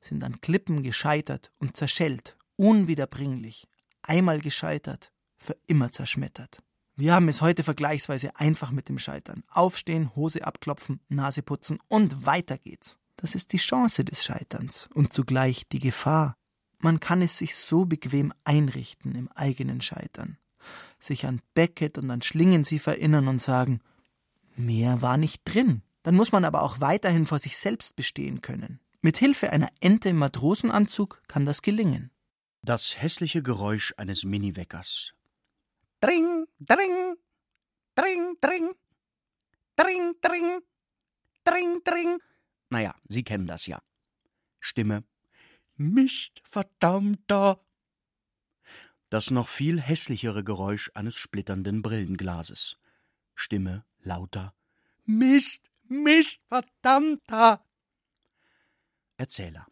sind an Klippen gescheitert und zerschellt, unwiederbringlich, einmal gescheitert, für immer zerschmettert. Wir haben es heute vergleichsweise einfach mit dem Scheitern. Aufstehen, Hose abklopfen, Nase putzen und weiter geht's. Das ist die Chance des Scheiterns und zugleich die Gefahr. Man kann es sich so bequem einrichten im eigenen Scheitern, sich an Beckett und an Schlingensief erinnern und sagen, mehr war nicht drin. Dann muss man aber auch weiterhin vor sich selbst bestehen können. Mit Hilfe einer Ente im Matrosenanzug kann das gelingen. Das hässliche Geräusch eines Miniweckers. Dring, dring, dring, dring, dring, dring, dring, dring. Naja, Sie kennen das ja. Stimme. Mist, verdammter. Das noch viel hässlichere Geräusch eines splitternden Brillenglases. Stimme lauter. Mist, Mist, verdammter. Erzähler.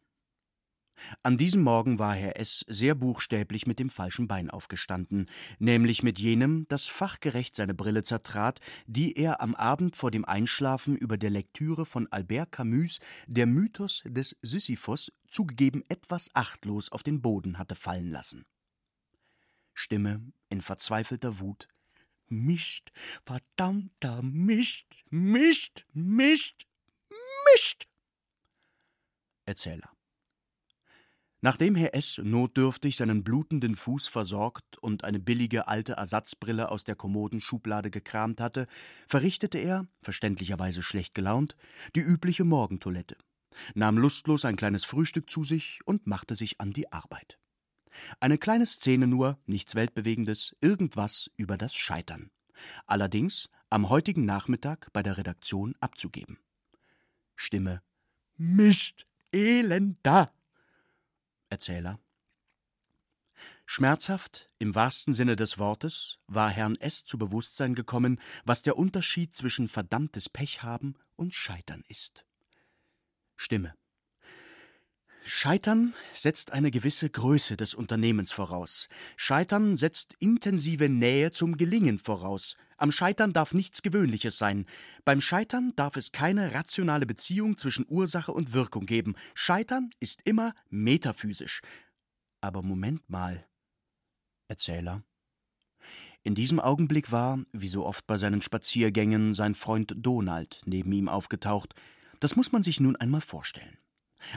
An diesem Morgen war Herr S. sehr buchstäblich mit dem falschen Bein aufgestanden, nämlich mit jenem, das fachgerecht seine Brille zertrat, die er am Abend vor dem Einschlafen über der Lektüre von Albert Camus Der Mythos des Sisyphos zugegeben etwas achtlos auf den Boden hatte fallen lassen. Stimme in verzweifelter Wut. Mist, verdammter Mist, Mist, Mist, Mist. Erzähler. Nachdem Herr S. notdürftig seinen blutenden Fuß versorgt und eine billige alte Ersatzbrille aus der kommoden Schublade gekramt hatte, verrichtete er, verständlicherweise schlecht gelaunt, die übliche Morgentoilette, nahm lustlos ein kleines Frühstück zu sich und machte sich an die Arbeit. Eine kleine Szene nur, nichts Weltbewegendes, irgendwas über das Scheitern. Allerdings am heutigen Nachmittag bei der Redaktion abzugeben. Stimme Mist, Elender. Erzähler. Schmerzhaft, im wahrsten Sinne des Wortes, war Herrn S. zu Bewusstsein gekommen, was der Unterschied zwischen verdammtes Pech haben und Scheitern ist. Stimme. Scheitern setzt eine gewisse Größe des Unternehmens voraus. Scheitern setzt intensive Nähe zum Gelingen voraus. Am Scheitern darf nichts Gewöhnliches sein. Beim Scheitern darf es keine rationale Beziehung zwischen Ursache und Wirkung geben. Scheitern ist immer metaphysisch. Aber Moment mal. Erzähler. In diesem Augenblick war, wie so oft bei seinen Spaziergängen, sein Freund Donald neben ihm aufgetaucht. Das muss man sich nun einmal vorstellen.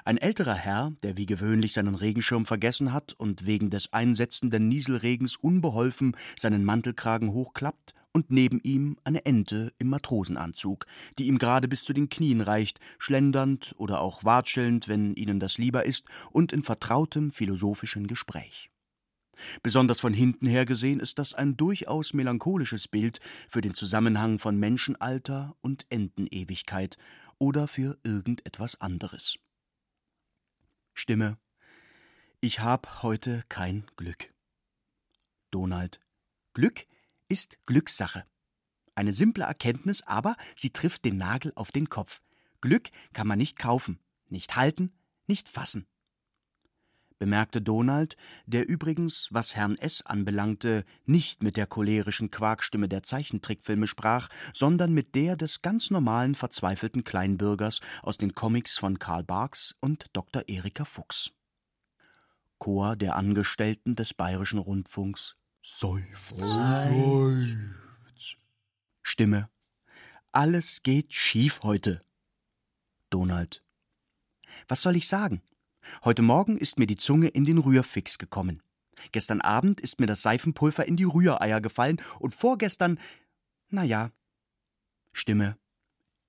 Ein älterer Herr, der wie gewöhnlich seinen Regenschirm vergessen hat und wegen des einsetzenden Nieselregens unbeholfen seinen Mantelkragen hochklappt, und neben ihm eine Ente im Matrosenanzug, die ihm gerade bis zu den Knien reicht, schlendernd oder auch watschelnd, wenn ihnen das lieber ist, und in vertrautem philosophischen Gespräch. Besonders von hinten her gesehen ist das ein durchaus melancholisches Bild für den Zusammenhang von Menschenalter und Entenewigkeit oder für irgendetwas anderes. Stimme. Ich hab heute kein Glück. Donald. Glück ist Glückssache. Eine simple Erkenntnis, aber sie trifft den Nagel auf den Kopf. Glück kann man nicht kaufen, nicht halten, nicht fassen. Bemerkte Donald, der übrigens, was Herrn S. anbelangte, nicht mit der cholerischen Quarkstimme der Zeichentrickfilme sprach, sondern mit der des ganz normalen, verzweifelten Kleinbürgers aus den Comics von Karl Barks und Dr. Erika Fuchs. Chor der Angestellten des Bayerischen Rundfunks Seufz. Stimme. Alles geht schief heute. Donald. Was soll ich sagen? Heute Morgen ist mir die Zunge in den Rührfix gekommen. Gestern Abend ist mir das Seifenpulver in die Rühreier gefallen und vorgestern. Na ja. Stimme.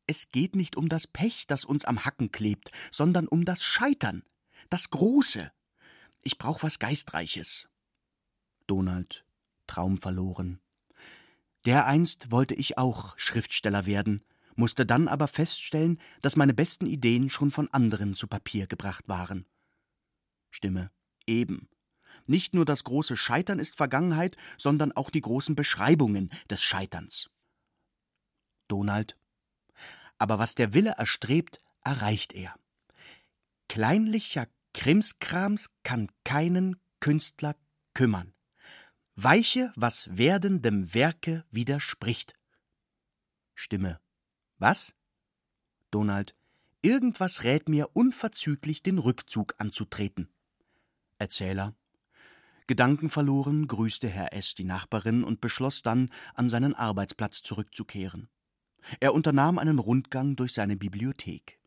Es geht nicht um das Pech, das uns am Hacken klebt, sondern um das Scheitern. Das Große. Ich brauch was Geistreiches. Donald, traumverloren. Dereinst wollte ich auch Schriftsteller werden, musste dann aber feststellen, dass meine besten Ideen schon von anderen zu Papier gebracht waren. Stimme. Eben. Nicht nur das große Scheitern ist Vergangenheit, sondern auch die großen Beschreibungen des Scheiterns. Donald. Aber was der Wille erstrebt, erreicht er. Kleinlicher Krimskrams kann keinen Künstler kümmern weiche, was werdendem Werke widerspricht. Stimme. Was? Donald. Irgendwas rät mir unverzüglich den Rückzug anzutreten. Erzähler. Gedankenverloren grüßte Herr S. die Nachbarin und beschloss dann, an seinen Arbeitsplatz zurückzukehren. Er unternahm einen Rundgang durch seine Bibliothek.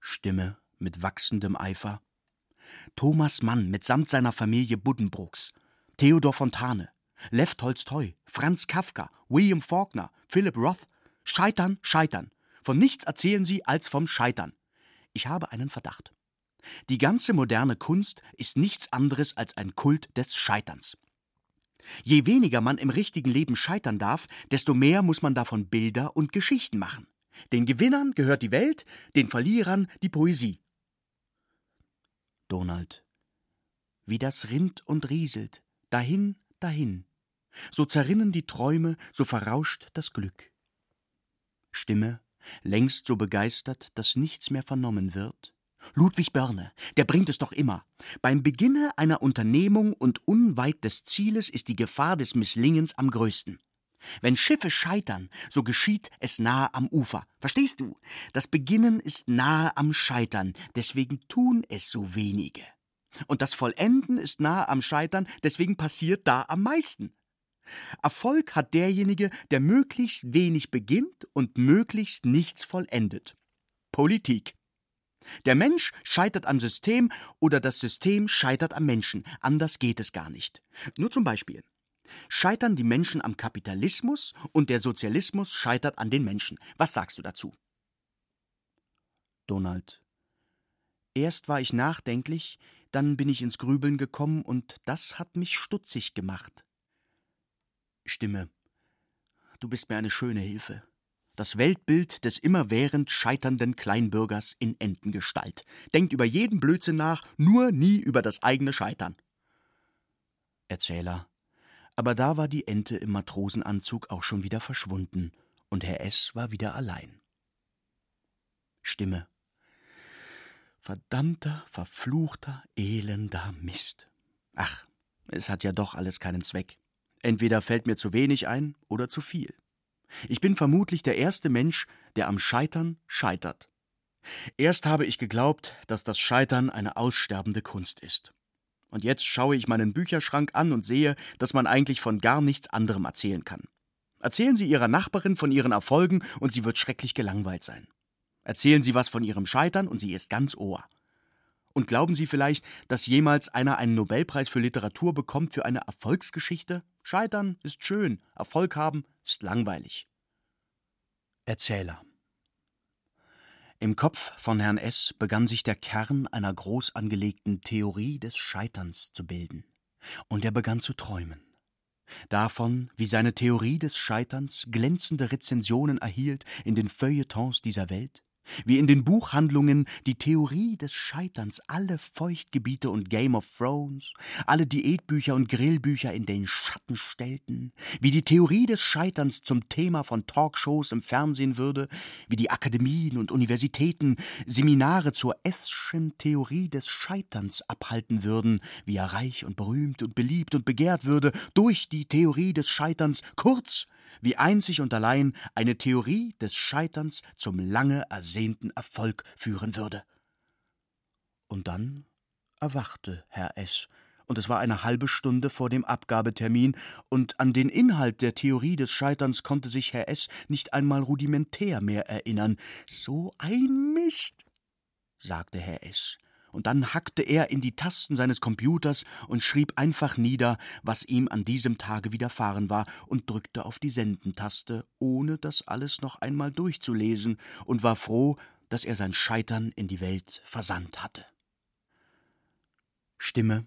Stimme mit wachsendem Eifer. Thomas Mann mitsamt seiner Familie Buddenbrooks Theodor Fontane, Lev Tolstoi, Franz Kafka, William Faulkner, Philip Roth. Scheitern, scheitern. Von nichts erzählen sie als vom Scheitern. Ich habe einen Verdacht. Die ganze moderne Kunst ist nichts anderes als ein Kult des Scheiterns. Je weniger man im richtigen Leben scheitern darf, desto mehr muss man davon Bilder und Geschichten machen. Den Gewinnern gehört die Welt, den Verlierern die Poesie. Donald. Wie das rinnt und rieselt, dahin, dahin. So zerrinnen die Träume, so verrauscht das Glück. Stimme, längst so begeistert, dass nichts mehr vernommen wird. Ludwig Börne, der bringt es doch immer. Beim Beginne einer Unternehmung und unweit des Zieles ist die Gefahr des Misslingens am größten. Wenn Schiffe scheitern, so geschieht es nahe am Ufer. Verstehst du? Das Beginnen ist nahe am Scheitern, deswegen tun es so wenige. Und das Vollenden ist nahe am Scheitern, deswegen passiert da am meisten. Erfolg hat derjenige, der möglichst wenig beginnt und möglichst nichts vollendet. Politik. Der Mensch scheitert am System oder das System scheitert am Menschen. Anders geht es gar nicht. Nur zum Beispiel. Scheitern die Menschen am Kapitalismus und der Sozialismus scheitert an den Menschen. Was sagst du dazu? Donald. Erst war ich nachdenklich, dann bin ich ins Grübeln gekommen und das hat mich stutzig gemacht. Stimme. Du bist mir eine schöne Hilfe. Das Weltbild des immerwährend scheiternden Kleinbürgers in Entengestalt. Denkt über jeden Blödsinn nach, nur nie über das eigene Scheitern. Erzähler. Aber da war die Ente im Matrosenanzug auch schon wieder verschwunden und Herr S. war wieder allein. Stimme. Verdammter, verfluchter, elender Mist. Ach, es hat ja doch alles keinen Zweck. Entweder fällt mir zu wenig ein oder zu viel. Ich bin vermutlich der erste Mensch, der am Scheitern scheitert. Erst habe ich geglaubt, dass das Scheitern eine aussterbende Kunst ist. Und jetzt schaue ich meinen Bücherschrank an und sehe, dass man eigentlich von gar nichts anderem erzählen kann. Erzählen Sie Ihrer Nachbarin von ihren Erfolgen und sie wird schrecklich gelangweilt sein. Erzählen Sie was von Ihrem Scheitern und sie ist ganz Ohr. Und glauben Sie vielleicht, dass jemals einer einen Nobelpreis für Literatur bekommt für eine Erfolgsgeschichte? Scheitern ist schön, Erfolg haben ist langweilig. Erzähler Im Kopf von Herrn S. begann sich der Kern einer groß angelegten Theorie des Scheiterns zu bilden. Und er begann zu träumen. Davon, wie seine Theorie des Scheiterns glänzende Rezensionen erhielt in den Feuilletons dieser Welt, wie in den Buchhandlungen die Theorie des Scheiterns alle Feuchtgebiete und Game of Thrones, alle Diätbücher und Grillbücher in den Schatten stellten, wie die Theorie des Scheiterns zum Thema von Talkshows im Fernsehen würde, wie die Akademien und Universitäten Seminare zur Eschen Theorie des Scheiterns abhalten würden, wie er reich und berühmt und beliebt und begehrt würde durch die Theorie des Scheiterns, kurz wie einzig und allein eine Theorie des Scheiterns zum lange ersehnten Erfolg führen würde. Und dann erwachte Herr S., und es war eine halbe Stunde vor dem Abgabetermin, und an den Inhalt der Theorie des Scheiterns konnte sich Herr S. nicht einmal rudimentär mehr erinnern. So ein Mist, sagte Herr S und dann hackte er in die Tasten seines Computers und schrieb einfach nieder, was ihm an diesem Tage widerfahren war, und drückte auf die Sendentaste, ohne das alles noch einmal durchzulesen, und war froh, dass er sein Scheitern in die Welt versandt hatte. Stimme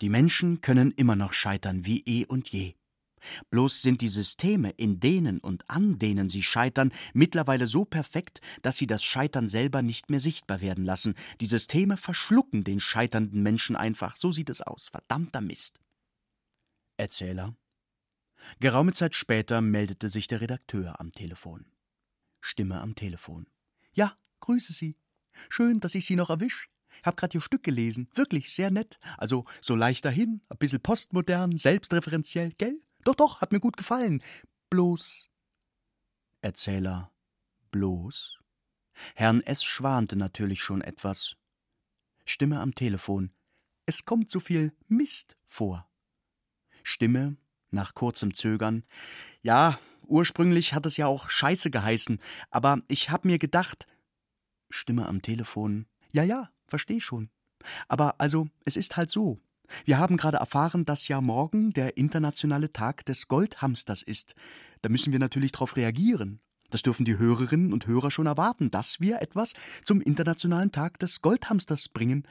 Die Menschen können immer noch scheitern wie eh und je. Bloß sind die Systeme, in denen und an denen sie scheitern, mittlerweile so perfekt, dass sie das Scheitern selber nicht mehr sichtbar werden lassen. Die Systeme verschlucken den scheiternden Menschen einfach. So sieht es aus. Verdammter Mist. Erzähler. Geraume Zeit später meldete sich der Redakteur am Telefon. Stimme am Telefon. Ja, grüße Sie. Schön, dass ich Sie noch erwisch. Hab grad Ihr Stück gelesen. Wirklich sehr nett. Also so leicht dahin, ein bisschen postmodern, selbstreferenziell, gell? Doch, doch, hat mir gut gefallen. Bloß. Erzähler. Bloß? Herrn S. schwante natürlich schon etwas. Stimme am Telefon. Es kommt so viel Mist vor. Stimme, nach kurzem Zögern. Ja, ursprünglich hat es ja auch Scheiße geheißen, aber ich hab mir gedacht. Stimme am Telefon. Ja, ja, versteh schon. Aber also, es ist halt so. Wir haben gerade erfahren, dass ja morgen der internationale Tag des Goldhamsters ist. Da müssen wir natürlich darauf reagieren. Das dürfen die Hörerinnen und Hörer schon erwarten, dass wir etwas zum internationalen Tag des Goldhamsters bringen.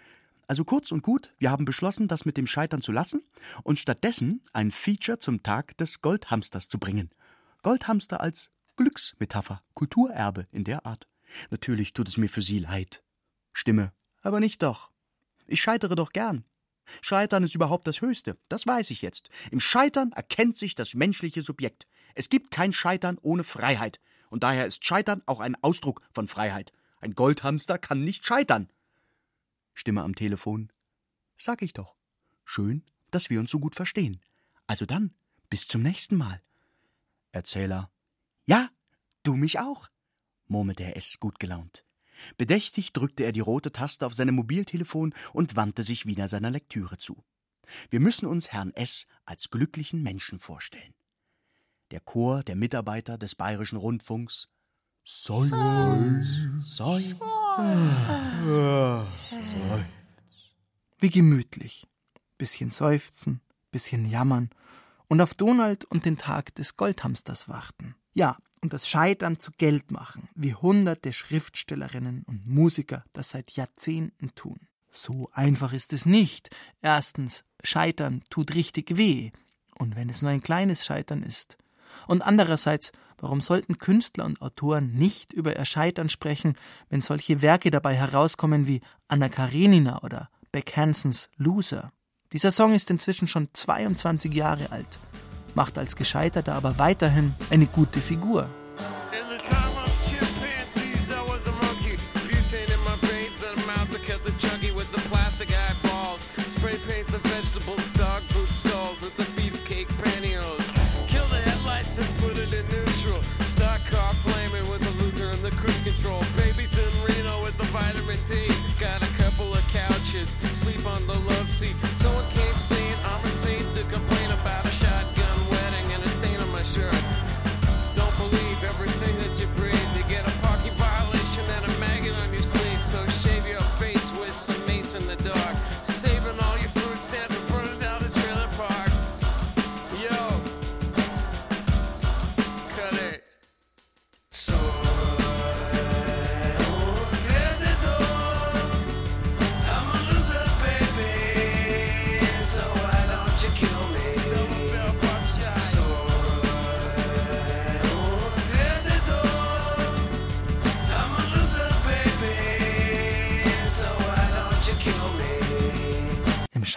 Also kurz und gut, wir haben beschlossen, das mit dem Scheitern zu lassen und stattdessen ein Feature zum Tag des Goldhamsters zu bringen. Goldhamster als Glücksmetapher, Kulturerbe in der Art. Natürlich tut es mir für Sie leid. Stimme, aber nicht doch. Ich scheitere doch gern. Scheitern ist überhaupt das Höchste, das weiß ich jetzt. Im Scheitern erkennt sich das menschliche Subjekt. Es gibt kein Scheitern ohne Freiheit. Und daher ist Scheitern auch ein Ausdruck von Freiheit. Ein Goldhamster kann nicht scheitern. Stimme am Telefon. Sag ich doch. Schön, dass wir uns so gut verstehen. Also dann, bis zum nächsten Mal. Erzähler. Ja, du mich auch, murmelte er es gut gelaunt. Bedächtig drückte er die rote Taste auf seinem Mobiltelefon und wandte sich wieder seiner Lektüre zu. Wir müssen uns Herrn S. als glücklichen Menschen vorstellen. Der Chor der Mitarbeiter des Bayerischen Rundfunks Seufz, Wie gemütlich. Bisschen seufzen, bisschen jammern und auf Donald und den Tag des Goldhamsters warten. Ja, und das Scheitern zu Geld machen, wie hunderte Schriftstellerinnen und Musiker das seit Jahrzehnten tun. So einfach ist es nicht. Erstens, Scheitern tut richtig weh, und wenn es nur ein kleines Scheitern ist. Und andererseits, warum sollten Künstler und Autoren nicht über ihr Scheitern sprechen, wenn solche Werke dabei herauskommen wie Anna Karenina oder Beck Hansons Loser? Dieser Song ist inzwischen schon 22 Jahre alt macht als Gescheiterter aber weiterhin eine gute Figur.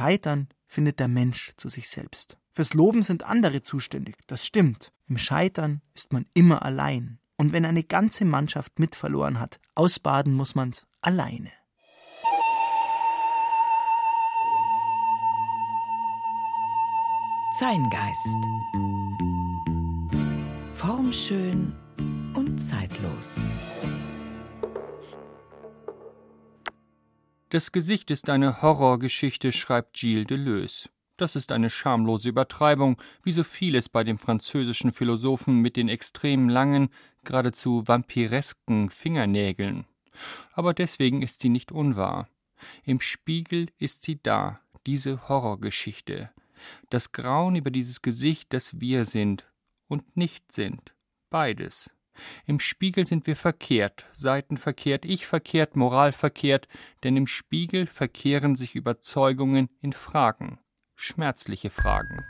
Scheitern findet der Mensch zu sich selbst. Fürs Loben sind andere zuständig, das stimmt. Im Scheitern ist man immer allein. Und wenn eine ganze Mannschaft mit verloren hat, ausbaden muss man's alleine. Zeingeist. Formschön und zeitlos. Das Gesicht ist eine Horrorgeschichte, schreibt Gilles Deleuze. Das ist eine schamlose Übertreibung, wie so vieles bei dem französischen Philosophen mit den extrem langen, geradezu vampiresken Fingernägeln. Aber deswegen ist sie nicht unwahr. Im Spiegel ist sie da, diese Horrorgeschichte. Das Grauen über dieses Gesicht, das wir sind und nicht sind. Beides. Im Spiegel sind wir verkehrt, seitenverkehrt, ich verkehrt, Moral verkehrt, denn im Spiegel verkehren sich Überzeugungen in Fragen, schmerzliche Fragen.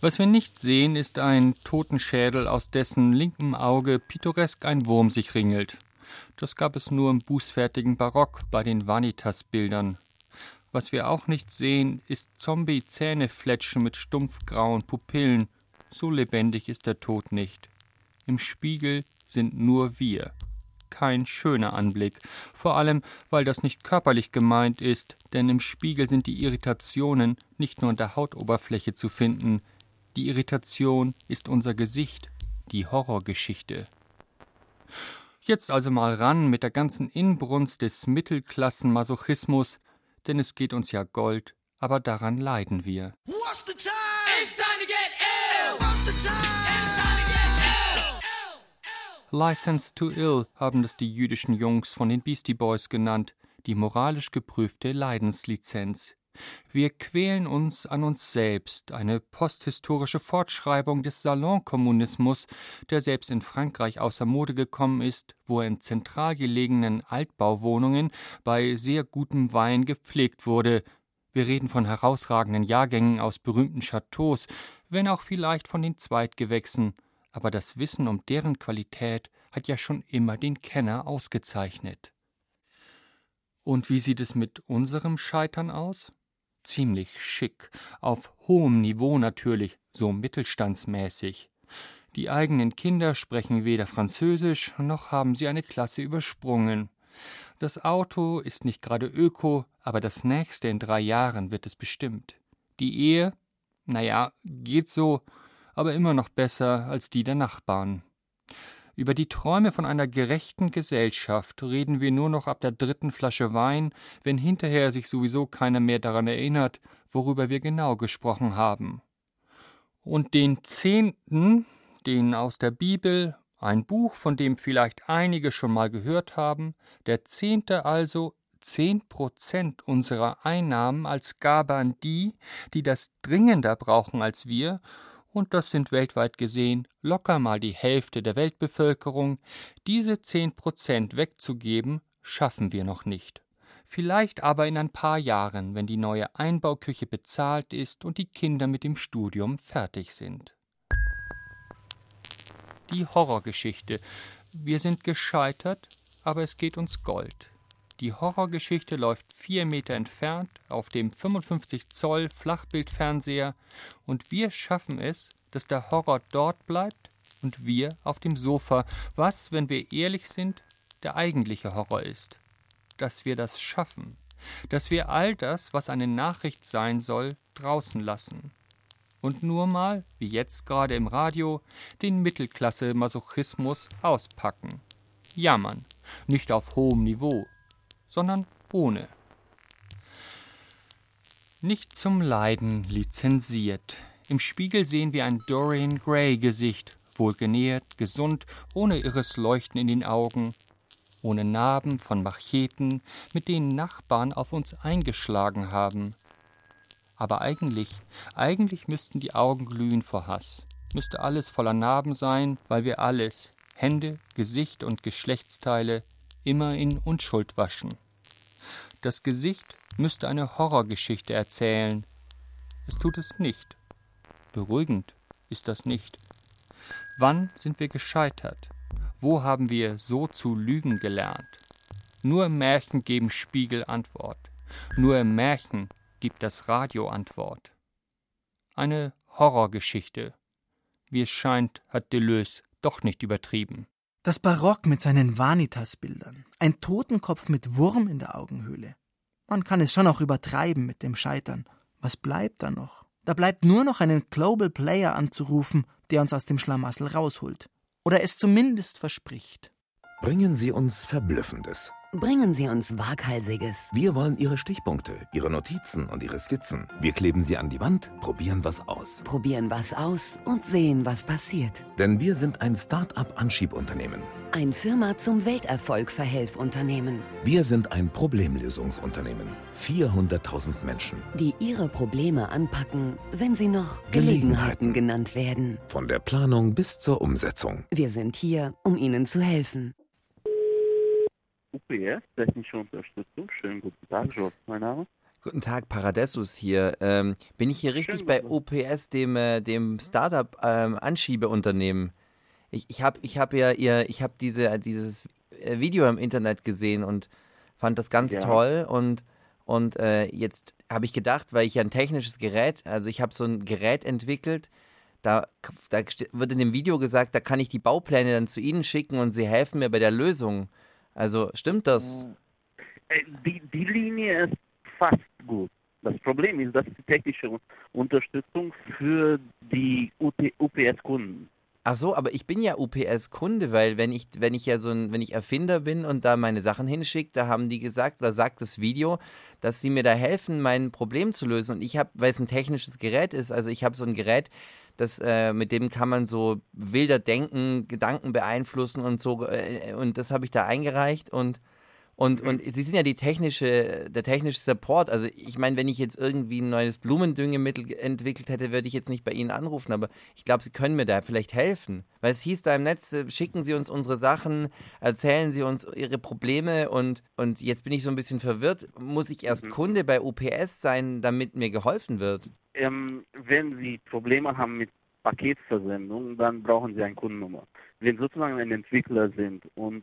Was wir nicht sehen, ist ein Totenschädel, aus dessen linkem Auge pittoresk ein Wurm sich ringelt. Das gab es nur im bußfertigen Barock bei den Vanitas-Bildern. Was wir auch nicht sehen, ist Zombie-Zähnefletschen mit stumpfgrauen Pupillen. So lebendig ist der Tod nicht. Im Spiegel sind nur wir. Kein schöner Anblick, vor allem weil das nicht körperlich gemeint ist, denn im Spiegel sind die Irritationen nicht nur an der Hautoberfläche zu finden, die Irritation ist unser Gesicht, die Horrorgeschichte. Jetzt also mal ran mit der ganzen Inbrunst des Mittelklassenmasochismus, denn es geht uns ja Gold, aber daran leiden wir. License to Ill haben das die jüdischen Jungs von den Beastie Boys genannt, die moralisch geprüfte Leidenslizenz. Wir quälen uns an uns selbst, eine posthistorische Fortschreibung des Salonkommunismus, der selbst in Frankreich außer Mode gekommen ist, wo er in zentral gelegenen Altbauwohnungen bei sehr gutem Wein gepflegt wurde. Wir reden von herausragenden Jahrgängen aus berühmten Chateaus, wenn auch vielleicht von den Zweitgewächsen, aber das Wissen um deren Qualität hat ja schon immer den Kenner ausgezeichnet. Und wie sieht es mit unserem Scheitern aus? Ziemlich schick, auf hohem Niveau natürlich, so mittelstandsmäßig. Die eigenen Kinder sprechen weder Französisch, noch haben sie eine Klasse übersprungen. Das Auto ist nicht gerade öko, aber das nächste in drei Jahren wird es bestimmt. Die Ehe, naja, geht so, aber immer noch besser als die der Nachbarn. Über die Träume von einer gerechten Gesellschaft reden wir nur noch ab der dritten Flasche Wein, wenn hinterher sich sowieso keiner mehr daran erinnert, worüber wir genau gesprochen haben. Und den Zehnten, den aus der Bibel, ein Buch, von dem vielleicht einige schon mal gehört haben, der Zehnte also zehn Prozent unserer Einnahmen als Gabe an die, die das dringender brauchen als wir, und das sind weltweit gesehen locker mal die Hälfte der Weltbevölkerung, diese zehn Prozent wegzugeben, schaffen wir noch nicht. Vielleicht aber in ein paar Jahren, wenn die neue Einbauküche bezahlt ist und die Kinder mit dem Studium fertig sind. Die Horrorgeschichte. Wir sind gescheitert, aber es geht uns Gold. Die Horrorgeschichte läuft vier Meter entfernt auf dem 55 Zoll Flachbildfernseher und wir schaffen es, dass der Horror dort bleibt und wir auf dem Sofa, was, wenn wir ehrlich sind, der eigentliche Horror ist. Dass wir das schaffen, dass wir all das, was eine Nachricht sein soll, draußen lassen. Und nur mal, wie jetzt gerade im Radio, den Mittelklasse-Masochismus auspacken. Jammern, nicht auf hohem Niveau, sondern ohne. Nicht zum Leiden lizenziert. Im Spiegel sehen wir ein Dorian Gray Gesicht, wohlgenährt, gesund, ohne irres Leuchten in den Augen, ohne Narben von Macheten, mit denen Nachbarn auf uns eingeschlagen haben. Aber eigentlich, eigentlich müssten die Augen glühen vor Hass, müsste alles voller Narben sein, weil wir alles, Hände, Gesicht und Geschlechtsteile, immer in Unschuld waschen. Das Gesicht müsste eine Horrorgeschichte erzählen. Es tut es nicht. Beruhigend ist das nicht. Wann sind wir gescheitert? Wo haben wir so zu lügen gelernt? Nur Märchen geben Spiegel Antwort. Nur im Märchen gibt das Radio Antwort. Eine Horrorgeschichte. Wie es scheint, hat Deleuze doch nicht übertrieben. Das Barock mit seinen Vanitas-Bildern. Ein Totenkopf mit Wurm in der Augenhöhle. Man kann es schon auch übertreiben mit dem Scheitern. Was bleibt da noch? Da bleibt nur noch einen Global Player anzurufen, der uns aus dem Schlamassel rausholt. Oder es zumindest verspricht. Bringen Sie uns Verblüffendes. Bringen Sie uns Waghalsiges. Wir wollen Ihre Stichpunkte, Ihre Notizen und Ihre Skizzen. Wir kleben sie an die Wand, probieren was aus. Probieren was aus und sehen, was passiert. Denn wir sind ein Start-up-Anschiebunternehmen. Ein Firma zum Welterfolg Verhelfunternehmen. Wir sind ein Problemlösungsunternehmen. 400.000 Menschen. Die ihre Probleme anpacken, wenn sie noch Gelegenheiten genannt werden. Von der Planung bis zur Umsetzung. Wir sind hier, um Ihnen zu helfen. UPS, technische Unterstützung. Schönen guten Tag, Job, mein Name. Guten Tag, Paradessus hier. Ähm, bin ich hier richtig Schönen bei OPS, dem, äh, dem Startup-Anschiebeunternehmen? ich ich habe ich hab ja ihr, ich habe diese, dieses äh, Video im Internet gesehen und fand das ganz Ja. toll und, und äh, jetzt habe ich gedacht, weil ich ja ein technisches Gerät, also ich habe so ein Gerät entwickelt, da, da wird in dem Video gesagt, da kann ich die Baupläne dann zu Ihnen schicken und Sie helfen mir bei der Lösung. Also stimmt das? Äh, Die, die Linie ist fast gut. Das Problem ist, dass die technische Un- Unterstützung für die UPS-Kunden. Ach so, aber ich bin ja UPS-Kunde, weil wenn ich, wenn ich ja so ein, wenn ich Erfinder bin und da meine Sachen hinschicke, da haben die gesagt, da sagt das Video, dass sie mir da helfen, mein Problem zu lösen. Und ich habe, weil es ein technisches Gerät ist, also ich habe so ein Gerät, das, äh, mit dem kann man so wilder denken, Gedanken beeinflussen und so. Äh, und das habe ich da eingereicht und und, und sie sind ja die technische, der technische Support. Also ich meine, wenn ich jetzt irgendwie ein neues Blumendüngemittel ge- entwickelt hätte, würde ich jetzt nicht bei Ihnen anrufen. Aber ich glaube, Sie können mir da vielleicht helfen. Weil es hieß da im Netz, äh, schicken Sie uns unsere Sachen, erzählen Sie uns Ihre Probleme und, und jetzt bin ich so ein bisschen verwirrt. Muss ich erst Kunde bei UPS sein, damit mir geholfen wird? Ähm, wenn Sie Probleme haben mit Paketversendung, dann brauchen Sie eine Kundennummer. Wenn sozusagen ein Entwickler sind und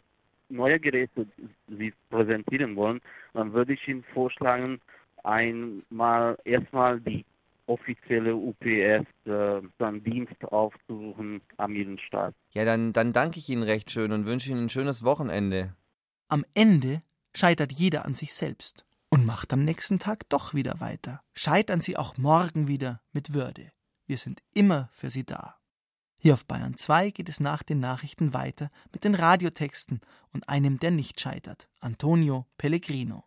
neue Geräte Sie präsentieren wollen, dann würde ich Ihnen vorschlagen, einmal erstmal die offizielle UPS äh, dann Dienst aufzusuchen am jeden Start. Ja, dann, dann danke ich Ihnen recht schön und wünsche Ihnen ein schönes Wochenende. Am Ende scheitert jeder an sich selbst und macht am nächsten Tag doch wieder weiter. Scheitern Sie auch morgen wieder mit Würde. Wir sind immer für Sie da. Hier auf Bayern 2 geht es nach den Nachrichten weiter mit den Radiotexten und einem, der nicht scheitert, Antonio Pellegrino.